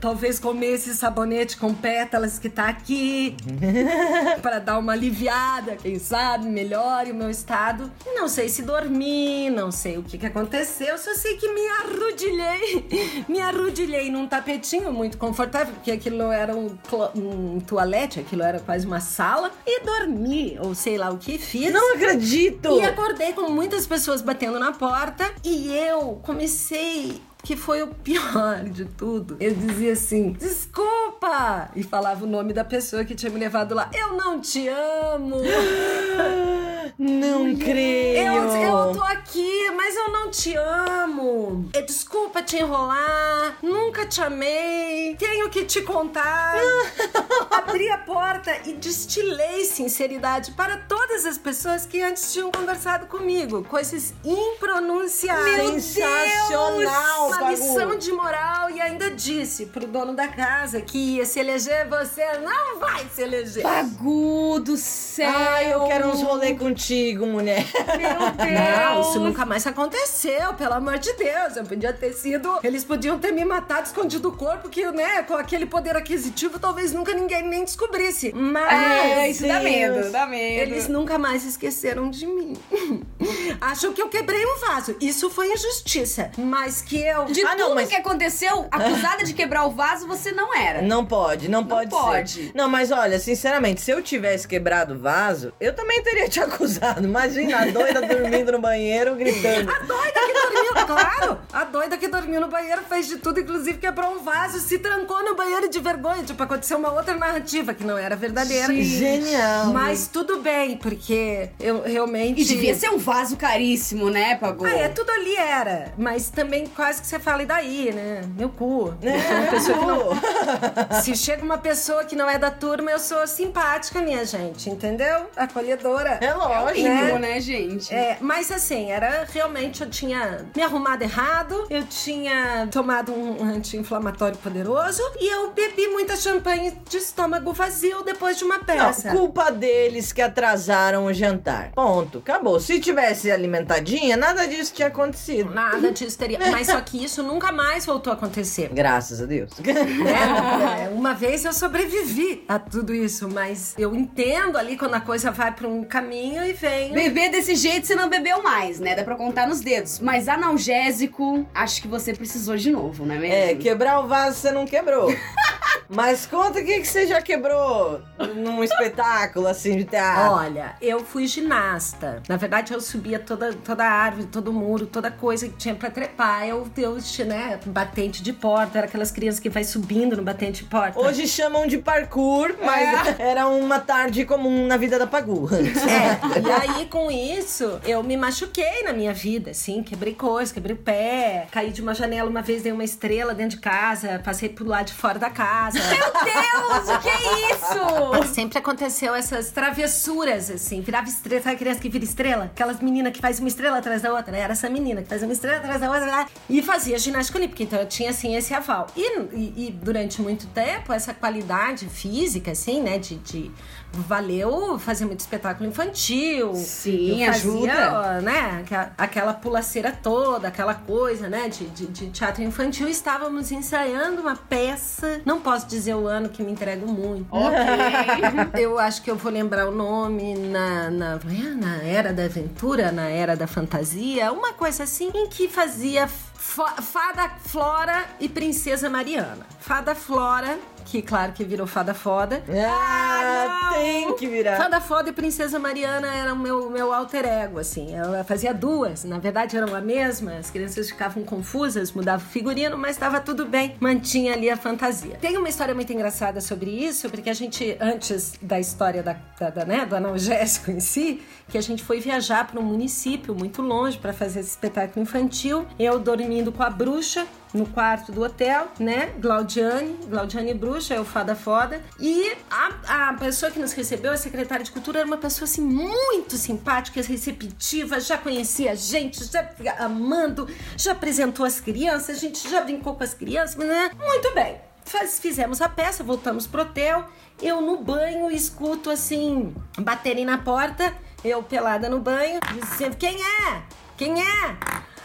talvez comer esse sabonete com pétalas que tá aqui, [laughs] para dar uma aliviada, quem sabe, melhore o meu estado. Não sei se dormi, não sei o que, que aconteceu, só sei que me arrudilhei, me arrudilhei num tapetinho muito confortável, porque aquilo era um, um toalete, aquilo era quase uma sala, e dormi, ou sei lá o que fiz. Não acredito! E acordei com muitas pessoas batendo na porta e eu comecei que foi o pior de tudo. Eu dizia assim: desculpa! E falava o nome da pessoa que tinha me levado lá. Eu não te amo! [gasps] Não creio! Eu, eu tô aqui, mas eu não te amo. É, desculpa te enrolar. Nunca te amei. Tenho que te contar. [laughs] Abri a porta e destilei sinceridade para todas as pessoas que antes tinham conversado comigo. Coisas impronunciáveis. Sensacional! Uma lição de moral e ainda disse pro dono da casa que ia se eleger, você não vai se eleger. Pagu do céu! Ai, eu quero uns rolê contigo, mulher. Meu [laughs] Deus! Não, isso nunca mais aconteceu, pelo amor de Deus. Eu podia ter sido. Eles podiam ter me matado, escondido o corpo, que, né, com aquele poder aquisitivo, talvez nunca ninguém nem descobrisse. Mas. É, isso dá Deus. medo, dá medo. Eles nunca mais esqueceram de mim. [laughs] Acham que eu quebrei um vaso. Isso foi injustiça. Mas que eu. De Ah, tudo não, mas- que aconteceu, acusada de quebrar o vaso, você não era. Não pode, não, pode, pode. ser. Não, mas olha, sinceramente, se eu tivesse quebrado o vaso, eu também teria te [laughs] acusado. Imagina, a doida dormindo no banheiro, gritando. A doida que dormiu, claro! A doida que dormiu no banheiro fez de tudo, inclusive quebrou um vaso, se trancou no banheiro de vergonha. Tipo, aconteceu uma outra narrativa que não era verdadeira. Que genial. Mas tudo bem, porque eu realmente. E devia ser um vaso caríssimo, né, Pagu? Ah, é, tudo ali era. Mas também quase que você fala, e daí, né? Meu cu. Que não [laughs] Se chega uma pessoa que não é da turma, eu sou simpática, minha gente, entendeu? Acolhedora. É É lógico. mínimo, né, gente? É, mas assim, era realmente, eu tinha me arrumado errado, eu tinha tomado um anti-inflamatório poderoso e eu bebi muita champanhe de estômago vazio depois de uma Não, peça. culpa deles que atrasaram o jantar. Ponto. Acabou. Se tivesse alimentadinha, nada disso tinha acontecido. Nada disso teria. [laughs] Mas só que isso nunca mais voltou a acontecer. Graças a Deus. né? [laughs] É, Uma vez eu sobrevivi a tudo isso, mas eu entendo ali quando a coisa vai pra um caminho e vem. Beber desse jeito você não bebeu mais, né? Dá pra contar nos dedos. Mas analgésico, acho que você precisou de novo, não é mesmo? É, quebrar o vaso você não quebrou. [laughs] Mas conta o que, que você já quebrou num espetáculo assim de teatro. Olha, eu fui ginasta. Na verdade, eu subia toda, toda a árvore, todo muro, toda coisa que tinha pra trepar. Eu, eu né, batente de porta, era aquelas crianças que vai subindo no batente de porta. Hoje chamam de parkour, mas [laughs] era uma tarde comum na vida da Pagu. [laughs] É, e aí com isso, eu me machuquei na minha vida, assim, quebrei coisa, quebrei o pé, caí de uma janela uma vez, dei uma estrela dentro de casa, passei pro lado de fora da casa. Meu Deus, o que é isso? Sempre aconteceu essas travessuras, assim, virava estrela, sabe a criança que vira estrela? Aquelas meninas que faz uma estrela atrás da outra, né? Era essa menina que faz uma estrela atrás da outra, lá, e fazia ginástica olímpica, então eu tinha, assim, esse aval. E, e- e durante muito tempo, essa qualidade física, assim, né, de, de valeu fazer muito espetáculo infantil. Sim, Eu fazia, ajuda. né, aquela pulaceira toda, aquela coisa, né, de, de, de teatro infantil. Estávamos ensaiando uma peça. Não posso dizer o ano que me entrego muito. Ok. [laughs] Eu acho que eu vou lembrar o nome na, na, é, na Era da Aventura, na Era da Fantasia, uma coisa assim, em que fazia Fada Flora e Princesa Mariana. Fada Flora, que claro que virou Fada Foda. Ah, não! tem que virar. Fada Foda e Princesa Mariana era o meu, meu alter ego, assim. Ela fazia duas, na verdade eram a mesma. As crianças ficavam confusas, mudava o figurino, mas estava tudo bem. Mantinha ali a fantasia. Tem uma história muito engraçada sobre isso, porque a gente, antes da história da, da- da, né, do analgésico em si, que a gente foi viajar para um município muito longe para fazer esse espetáculo infantil. Eu dormindo com a bruxa, no quarto do hotel, né? Glaudiane, Glaudiane Bruxa, eu fada foda. E a, a pessoa que nos recebeu, a secretária de cultura, era uma pessoa assim muito simpática, receptiva, já conhecia a gente, já amando, já apresentou as crianças, a gente já brincou com as crianças, né? Muito bem. Faz- fizemos a peça, voltamos pro hotel. Eu no banho escuto assim, baterem na porta, eu pelada no banho, dizendo: Quem é? Quem é?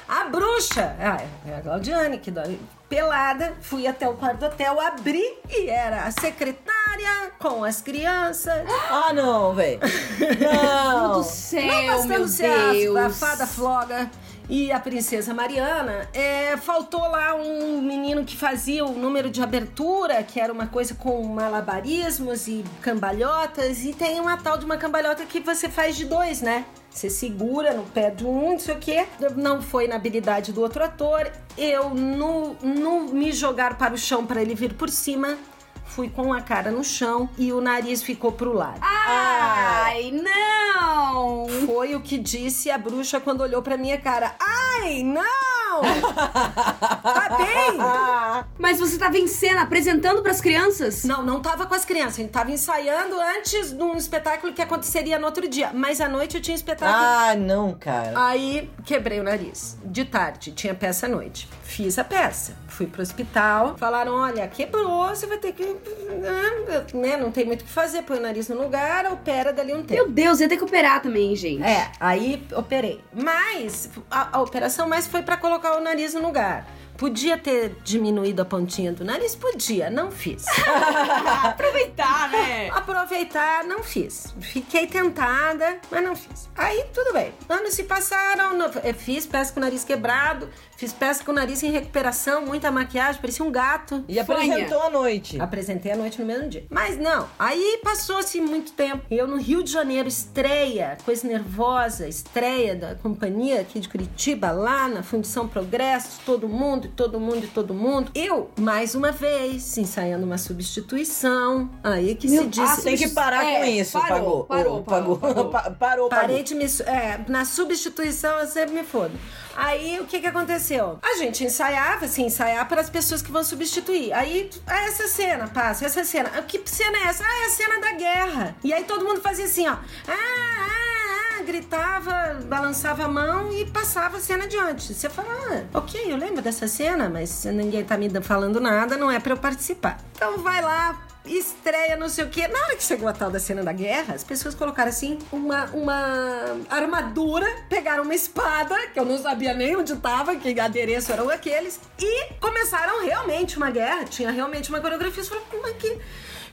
A bruxa! Ah, é a Claudiane, que dói. Pelada, fui até o quarto do hotel, abri e era a secretária com as crianças. [gasps] Ah, não, velho. [laughs] Meu Não. Deus do céu, Não meu ser a, a Deus. fada floga e a princesa Mariana, é, faltou lá um menino que fazia o número de abertura, que era uma coisa com malabarismos e cambalhotas, e tem uma tal de uma cambalhota que você faz de dois, né? Você segura no pé de um, não sei o quê. Não foi na habilidade do outro ator. Eu, no, no me jogar para o chão para ele vir por cima, fui com a cara no chão e o nariz ficou pro lado. Ai, não! Foi o que disse a bruxa quando olhou pra minha cara. Ai, não! [laughs] Mas você tá vencendo, apresentando pras crianças? Não, não tava com as crianças. A gente tava ensaiando antes de um espetáculo que aconteceria no outro dia. Mas à noite eu tinha espetáculo. ah, não, cara. Aí quebrei o nariz. De tarde, tinha peça à noite. Fiz a peça. Fui pro hospital. Falaram: olha, quebrou, você vai ter que. Né, não tem muito o que fazer. Põe o nariz no lugar, opera dali um tempo. Meu Deus, ia ter que operar também, gente. É, aí operei. Mas a, a operação mais foi pra colocar o nariz no lugar. Podia ter diminuído a pontinha do nariz? Podia, não fiz. [laughs] Aproveitar, né? Aproveitar, não fiz. Fiquei tentada, mas não fiz. Aí tudo bem. Anos se passaram, no- eu fiz peça com o nariz quebrado, fiz peça com o nariz em recuperação, muita maquiagem, parecia um gato. E apresentou à noite. Apresentei à noite no mesmo dia. Mas não, aí passou-se muito tempo. Eu no Rio de Janeiro, estreia, coisa nervosa, estreia da companhia aqui de Curitiba, lá na Fundição Progresso, todo mundo, todo mundo, todo mundo. Eu, mais uma vez, ensaiando uma substituição. Aí que Meu- se disse. Ah, Tem que parar É, com isso. parou, pagou. parou, pagou. parou, [laughs] Pa- Parou, Parei de me. É, na substituição eu sempre me fodo. Aí o que que aconteceu? A gente ensaiava, assim, ensaiar para as pessoas que vão substituir. Aí, ah, essa cena, passa, essa cena. Ah, Que cena é essa? Ah, é a cena da guerra. E aí todo mundo fazia assim, ó. Ah, ah, ah, gritava, balançava a mão e passava a cena adiante. Você fala, ah, ok, eu lembro dessa cena, mas ninguém tá me falando nada, não é para eu participar. Então vai lá, estreia, não sei o quê. Na hora que chegou a tal da cena da guerra, as pessoas colocaram assim uma, uma armadura, pegaram uma espada, que eu não sabia nem onde tava, que adereço eram aqueles, e começaram realmente uma guerra. Tinha realmente uma coreografia. Você falou, como é que.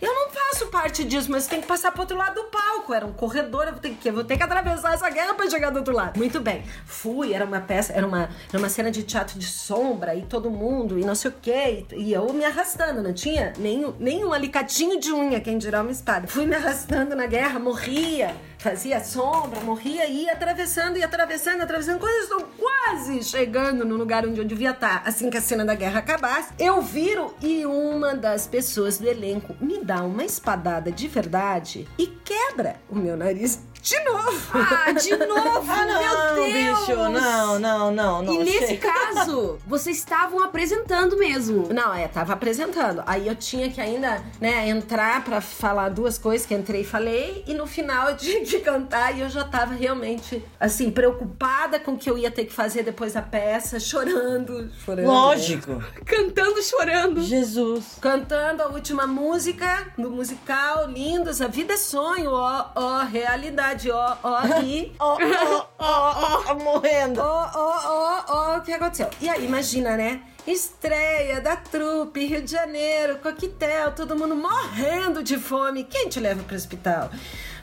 Eu não faço parte disso, mas tem que passar pro outro lado do palco. Era um corredor, eu vou ter que, vou ter que atravessar essa guerra pra chegar do outro lado. Muito bem. Fui, era uma peça, era uma, era uma cena de teatro de sombra e todo mundo, e não sei o quê. E, e eu me arrastando, não tinha nem, nem um alicatinho de unha, quem dirá uma espada. Fui me arrastando na guerra, morria, fazia sombra, morria, e ia atravessando, ia atravessando, atravessando. Eu estou quase chegando no lugar onde eu devia estar, assim que a cena da guerra acabasse, eu viro e uma das pessoas do elenco me dá uma espadada de verdade e quebra o meu nariz. De novo! Ah, de [laughs] novo! Ah, não, Meu Deus! bicho, não, não, não, não. E nesse caso, vocês estavam apresentando mesmo. Não, é, tava apresentando. Aí eu tinha que ainda, né, entrar pra falar duas coisas que entrei e falei, e no final eu [laughs] tinha que cantar e eu já tava realmente, assim, preocupada com o que eu ia ter que fazer depois da peça, chorando, chorando. Lógico. Cantando, chorando. Jesus. Cantando a última música do musical Lindos, A Vida é Sonho, ó, ó, realidade, ó, ó, aqui. Ó, ó, ó, ó, morrendo. Ó, ó, ó, ó, o que aconteceu? E aí, imagina, né? Estreia da trupe, Rio de Janeiro, coquetel, todo mundo morrendo de fome. Quem te leva pro hospital?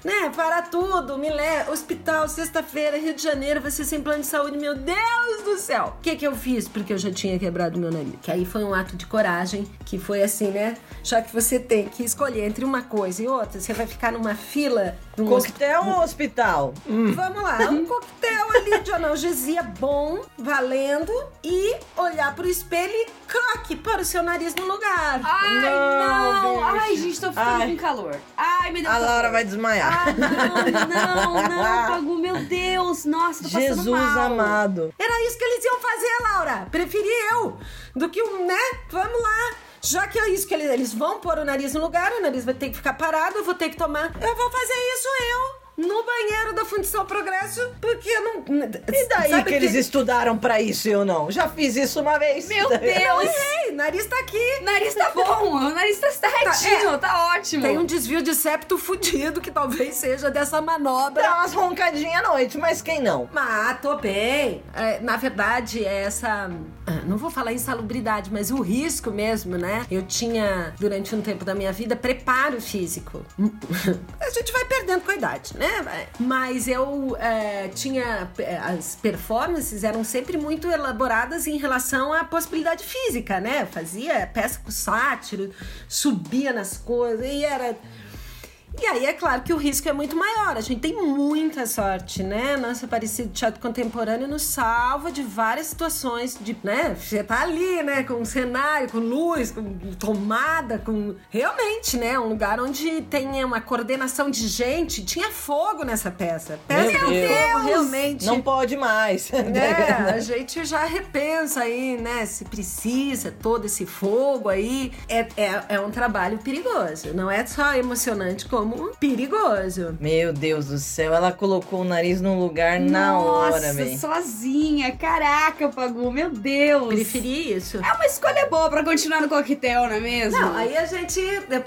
Né? Para tudo, me leva. Hospital, sexta-feira, Rio de Janeiro, você sem plano de saúde, meu Deus do céu! O que que eu fiz? Porque eu já tinha quebrado meu nariz. Que aí foi um ato de coragem, que foi assim, né? Já que você tem que escolher entre uma coisa e outra, você vai ficar numa fila. num Coquetel ou hospital? Vamos lá, um coquetel ali de analgesia bom, valendo, e olhar pro espelho e croque, pôr o seu nariz no lugar. Ai, Não, não! Ai, gente, tô ficando Ai. com calor. Ai, me deu A calor. Laura vai desmaiar. Ah, não, não, não, [laughs] Pagu, meu Deus. Nossa, tô passando Jesus mal. amado. Era isso que eles iam fazer, Laura. Preferi eu do que o, né? Vamos lá. Já que é isso que eles, eles vão pôr o nariz no lugar, o nariz vai ter que ficar parado, eu vou ter que tomar. Eu vou fazer isso eu. No banheiro da Fundição Progresso, porque eu não. E daí que eles estudaram pra isso e eu não? Já fiz isso uma vez. Meu Eu Deus. errei, nariz tá aqui. Nariz tá bom, o nariz tá, tá retinho, tá, ótimo. Tem um desvio de septo fudido que talvez seja dessa manobra. Dá umas roncadinhas à noite, mas quem não? Mas tô bem. É, na verdade, é essa. ah, Não vou falar insalubridade, mas o risco mesmo, né? Eu tinha, durante um tempo da minha vida, preparo físico. [laughs] A gente vai perdendo com a idade, né? Vai. Mas eu é, tinha. é, As performances eram sempre muito elaboradas em relação à possibilidade física, né? Eu fazia peça com sátiro, subia nas coisas e era. E aí é claro que o risco é muito maior. A gente tem muita sorte, né? Nossa Aparecida Teatro Contemporâneo nos salva de várias situações de, né? Você tá ali, né? Com cenário, com luz, com tomada, com... Realmente, né? Um lugar onde tem uma coordenação de gente. Tinha fogo nessa peça. Peça Meu com Deus! realmente. Não pode mais. É, [laughs] a gente já repensa aí, né? Se precisa, todo esse fogo aí. É, é, é um trabalho perigoso. Não é só emocionante, como perigoso. Meu Deus do céu, ela colocou o nariz num lugar na hora, Nossa, velho. sozinha. Caraca, Pagu, meu Deus. Preferi isso. É uma escolha boa pra continuar no coquetel, não é mesmo? Não, aí a gente.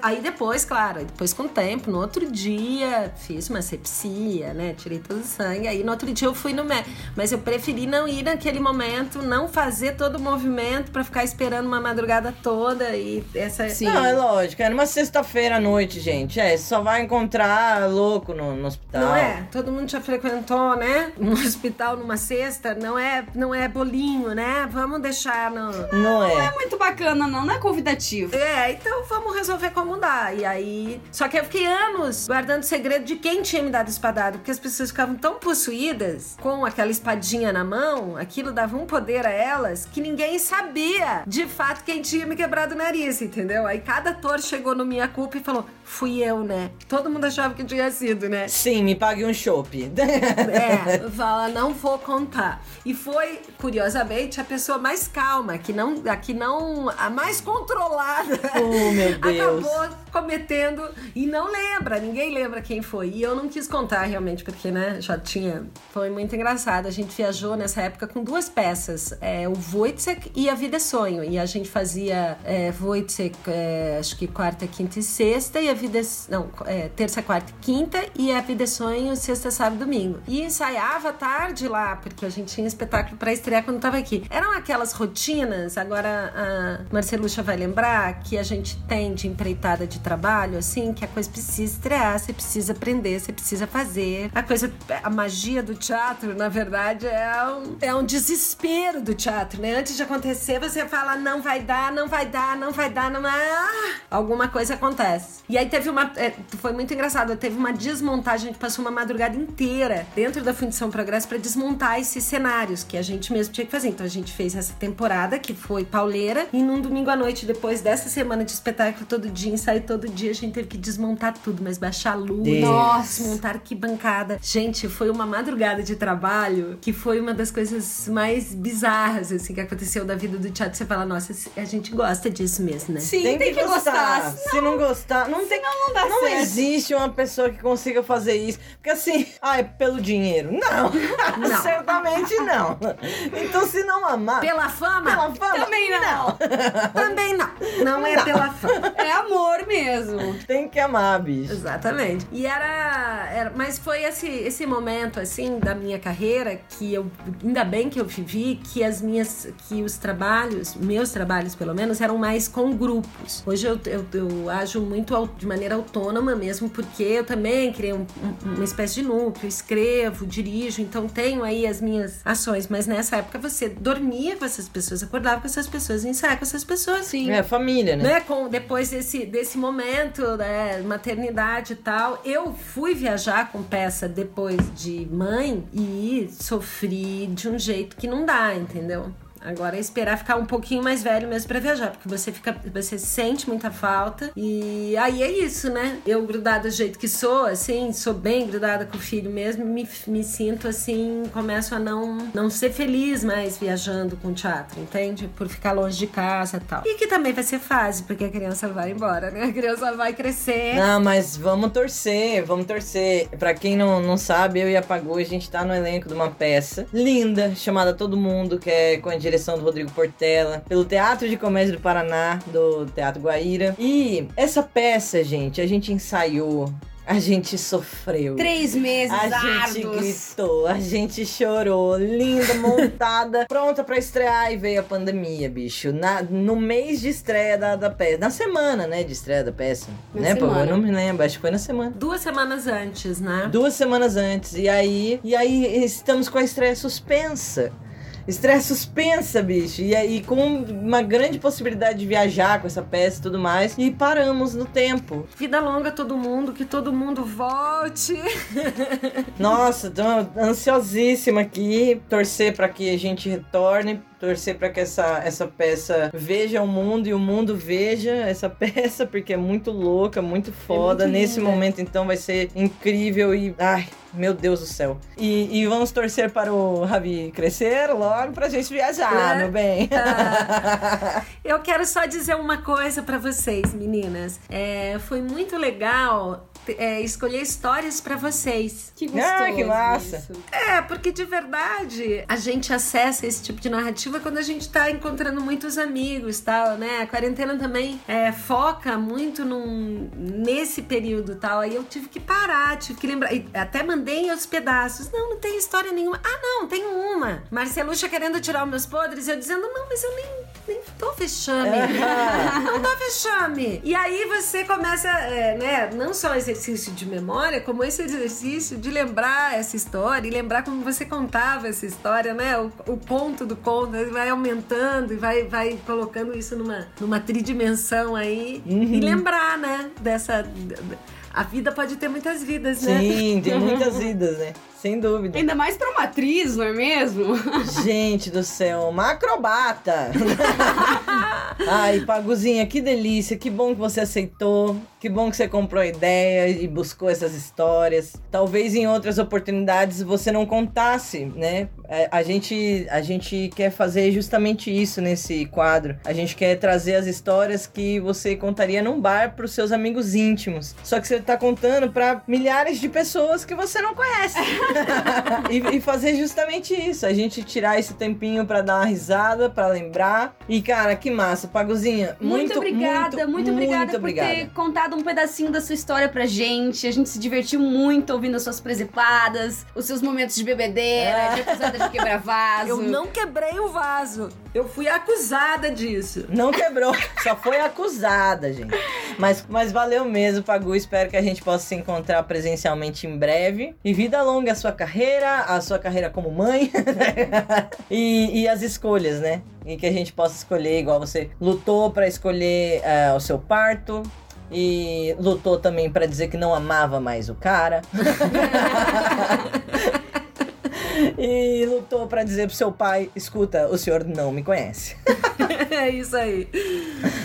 Aí depois, claro, depois com o tempo, no outro dia, fiz uma sepsia, né? Tirei todo o sangue. Aí no outro dia eu fui no médico. Mas eu preferi não ir naquele momento, não fazer todo o movimento pra ficar esperando uma madrugada toda. E essa. Sim. Não, é lógico, é numa sexta-feira à noite, gente. É, só vai encontrar louco no, no hospital. Não é? Todo mundo já frequentou, né? [laughs] Um hospital numa sexta, não é, não é bolinho, né? Vamos deixar no. Não Não é. é muito bacana, não. Não é convidativo. É, então vamos resolver como dá. E aí. Só que eu fiquei anos guardando o segredo de quem tinha me dado espadada, porque as pessoas ficavam tão possuídas com aquela espadinha na mão, aquilo dava um poder a elas que ninguém sabia de fato quem tinha me quebrado o nariz, entendeu? Aí cada ator chegou no minha culpa e falou: fui eu, né? Todo mundo achava que tinha sido, né? Sim, me pague um chopp. [laughs] É, fala, não vou contar. E foi, curiosamente, a pessoa mais calma, que não, a que não, a mais controlada. Oh, meu [laughs] Deus. Acabou cometendo e não lembra, ninguém lembra quem foi. E eu não quis contar realmente, porque, né, já tinha. Foi muito engraçado. A gente viajou nessa época com duas peças: é, o Wojciech e A Vida é Sonho. E a gente fazia é, Wojciech, é, acho que quarta, quinta e sexta, e a Vida Não, é, terça, quarta e quinta, e a Vida Sonho, sexta, sábado e domingo. E ensaiava tarde lá, porque a gente tinha espetáculo pra estrear quando tava aqui. Eram aquelas rotinas, agora a Marcelucha vai lembrar, que a gente tem de empreitada de trabalho, assim, que a coisa precisa estrear, você precisa aprender, você precisa fazer. A coisa, a magia do teatro, na verdade, é um, é um desespero do teatro, né? Antes de acontecer, você fala, não vai dar, não vai dar, não vai dar, não vai. Ah, alguma coisa acontece. E teve uma. é, foi muito engraçado. Teve uma desmontagem, a gente passou uma madrugada inteira dentro da Fundição Progresso pra desmontar esses cenários que a gente mesmo tinha que fazer. Então a gente fez essa temporada, que foi pauleira, e num domingo à noite, depois dessa semana de espetáculo todo dia, ensaio todo dia, a gente teve que desmontar tudo, mas baixar a luz, Deus. Nossa. desmontar arquibancada. Gente, foi uma madrugada de trabalho que foi uma das coisas mais bizarras, assim, que aconteceu da vida do teatro. Você fala, nossa, a gente gosta disso mesmo, né? Sim, tem, que, gostar. Se não gostar, não tem. não dá Não certo. existe uma pessoa que consiga fazer isso. Porque assim, [laughs] ah, é pelo dinheiro. Não. Não. [laughs] Certamente não. Então, se não amar. Pela fama? pela fama, Também não. [laughs] Também não. Não é pela fama. É amor mesmo. Tem que amar, bicho. Exatamente. E era, era. Mas foi esse, esse momento, assim, da minha carreira que eu. Ainda bem que eu vivi, que as minhas. que os trabalhos, meus trabalhos pelo menos, eram mais com grupos. Hoje eu, eu, eu ajo muito de maneira autônoma mesmo, porque eu também criei um- um- uma espécie de núcleo, escrevo, dirijo, então tenho aí as minhas ações. Mas nessa época você dormia com essas pessoas, acordava com essas pessoas, ensaiava com essas pessoas. Sim. É família, né? Né, com, depois desse, desse momento, né, maternidade e tal, eu fui viajar com peça depois de mãe e sofri de um jeito que não dá, entendeu? Agora é esperar ficar um pouquinho mais velho mesmo pra viajar, porque você fica, você sente muita falta. E aí é isso, né? Eu grudada do jeito que sou, assim, sou bem grudada com o filho mesmo, me, me sinto assim, começo a não não ser feliz mais viajando com teatro, entende? Por ficar longe de casa e tal. E que também vai ser fase, porque a criança vai embora, né? A criança vai crescer. Não, mas vamos torcer, vamos torcer. Pra quem não, não sabe, eu e a a gente tá no elenco de uma peça linda, chamada Todo Mundo, que é com a direção do Rodrigo Portela, pelo Teatro de Comédia do Paraná, do Teatro Guaíra. E essa peça, gente, a gente ensaiou, a gente sofreu. Três meses A gente gritou, a gente chorou, linda, montada, [laughs] pronta pra estrear e veio a pandemia, bicho. Na, no mês de estreia da, da peça, na semana, né, de estreia da peça. Na né, pô? Eu não me lembro, acho que foi na semana. Duas semanas antes, né? Duas semanas antes. E aí, e aí estamos com a estreia suspensa. Estreia suspensa, bicho. E aí, com uma grande possibilidade de viajar com essa peça e tudo mais. E paramos no tempo. Vida longa todo mundo, que todo mundo volte. Nossa, tô ansiosíssima aqui. Torcer pra que a gente retorne. Torcer pra que essa, essa peça veja o mundo e o mundo veja essa [laughs] peça, porque é muito louca, muito foda. muito Nesse momento, então, vai ser incrível e. Ai, meu Deus do céu. E, e vamos torcer para o Ravi crescer logo pra gente viajar, Né? meu bem. [laughs] Eu quero só dizer uma coisa pra vocês, meninas. É, foi muito legal é, escolher histórias pra vocês. Que gostoso. Ah, que massa. isso. É, porque de verdade a gente acessa esse tipo de narrativa quando a gente tá encontrando muitos amigos tal, né? A quarentena também é, foca muito num, nesse período tal. Aí eu tive que parar, tive que lembrar. E até mandei aos pedaços. Não, não tem história nenhuma. Ah, não, tem uma. Marcelucha querendo tirar os meus podres, eu dizendo, não, mas eu nem, nem tô fechame. [laughs] não tô fechame. E aí você começa, é, né? Não só exercício de memória, como esse exercício de lembrar essa história e lembrar como você contava essa história, né? O, o ponto do conto vai aumentando e vai, vai colocando isso numa, numa tridimensão aí. E lembrar, né? Dessa. A vida pode ter muitas vidas, né? Sim, tem [laughs] muitas vidas, né? Sem dúvida. Ainda mais pra uma atriz, não é mesmo? [laughs] Gente do céu, uma acrobata! [laughs] Ai, Paguzinha, que delícia, que bom que você aceitou, que bom que você comprou a ideia e buscou essas histórias. Talvez em outras oportunidades você não contasse, né? É, A gente, a gente quer fazer justamente isso nesse quadro. A gente quer trazer as histórias que você contaria num bar pros seus amigos íntimos. Só que você tá contando pra milhares de pessoas que você não conhece. [laughs] [laughs] e, e fazer justamente isso. A gente tirar esse tempinho pra dar uma risada, pra lembrar. E, cara, que massa. Paguzinha, muito, Muito, obrigada, muito, obrigada muito por obrigada. ter contado um pedacinho da sua história pra gente. A gente se divertiu muito ouvindo as suas presepadas, os seus momentos de bebedeira, de acusada de quebrar vaso. Eu não quebrei o vaso. Eu fui acusada disso. Não quebrou, só foi acusada, gente. Mas, mas valeu mesmo, Pagu. Espero que a gente possa se encontrar presencialmente em breve. E vida longa a sua carreira, a sua carreira como mãe. [laughs] e, e as escolhas, né? E que a gente possa escolher, igual você lutou pra escolher eh, o seu parto. E lutou também pra dizer que não amava mais o cara. [laughs] [laughs] e lutou pra dizer pro seu pai: escuta, o senhor não me conhece. [laughs] é isso aí.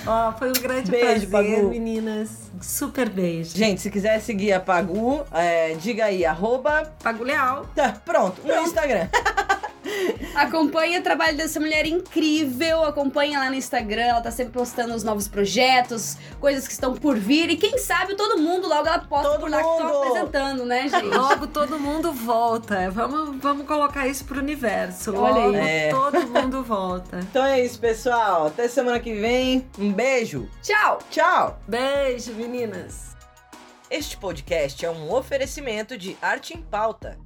Ó, foi um grande Beijo, prazer, Pagu. meninas. Super beijo. Gente, se quiser seguir a Pagu, é, diga aí, arroba. Pago Leal. Tá, pronto, no Instagram. [laughs] Acompanhe o trabalho dessa mulher incrível, acompanhe lá no Instagram, ela tá sempre postando os novos projetos, coisas que estão por vir, e quem sabe todo mundo logo ela posta Todo por lá que mundo! estão apresentando, né, gente? Logo todo mundo volta. Vamos, vamos colocar isso pro universo. Olha aí. Logo É. todo [laughs] mundo volta. Então é isso, pessoal. Até semana que vem. Um beijo. Tchau! Tchau. Beijo, meninas. Este podcast é um oferecimento de Arte em Pauta.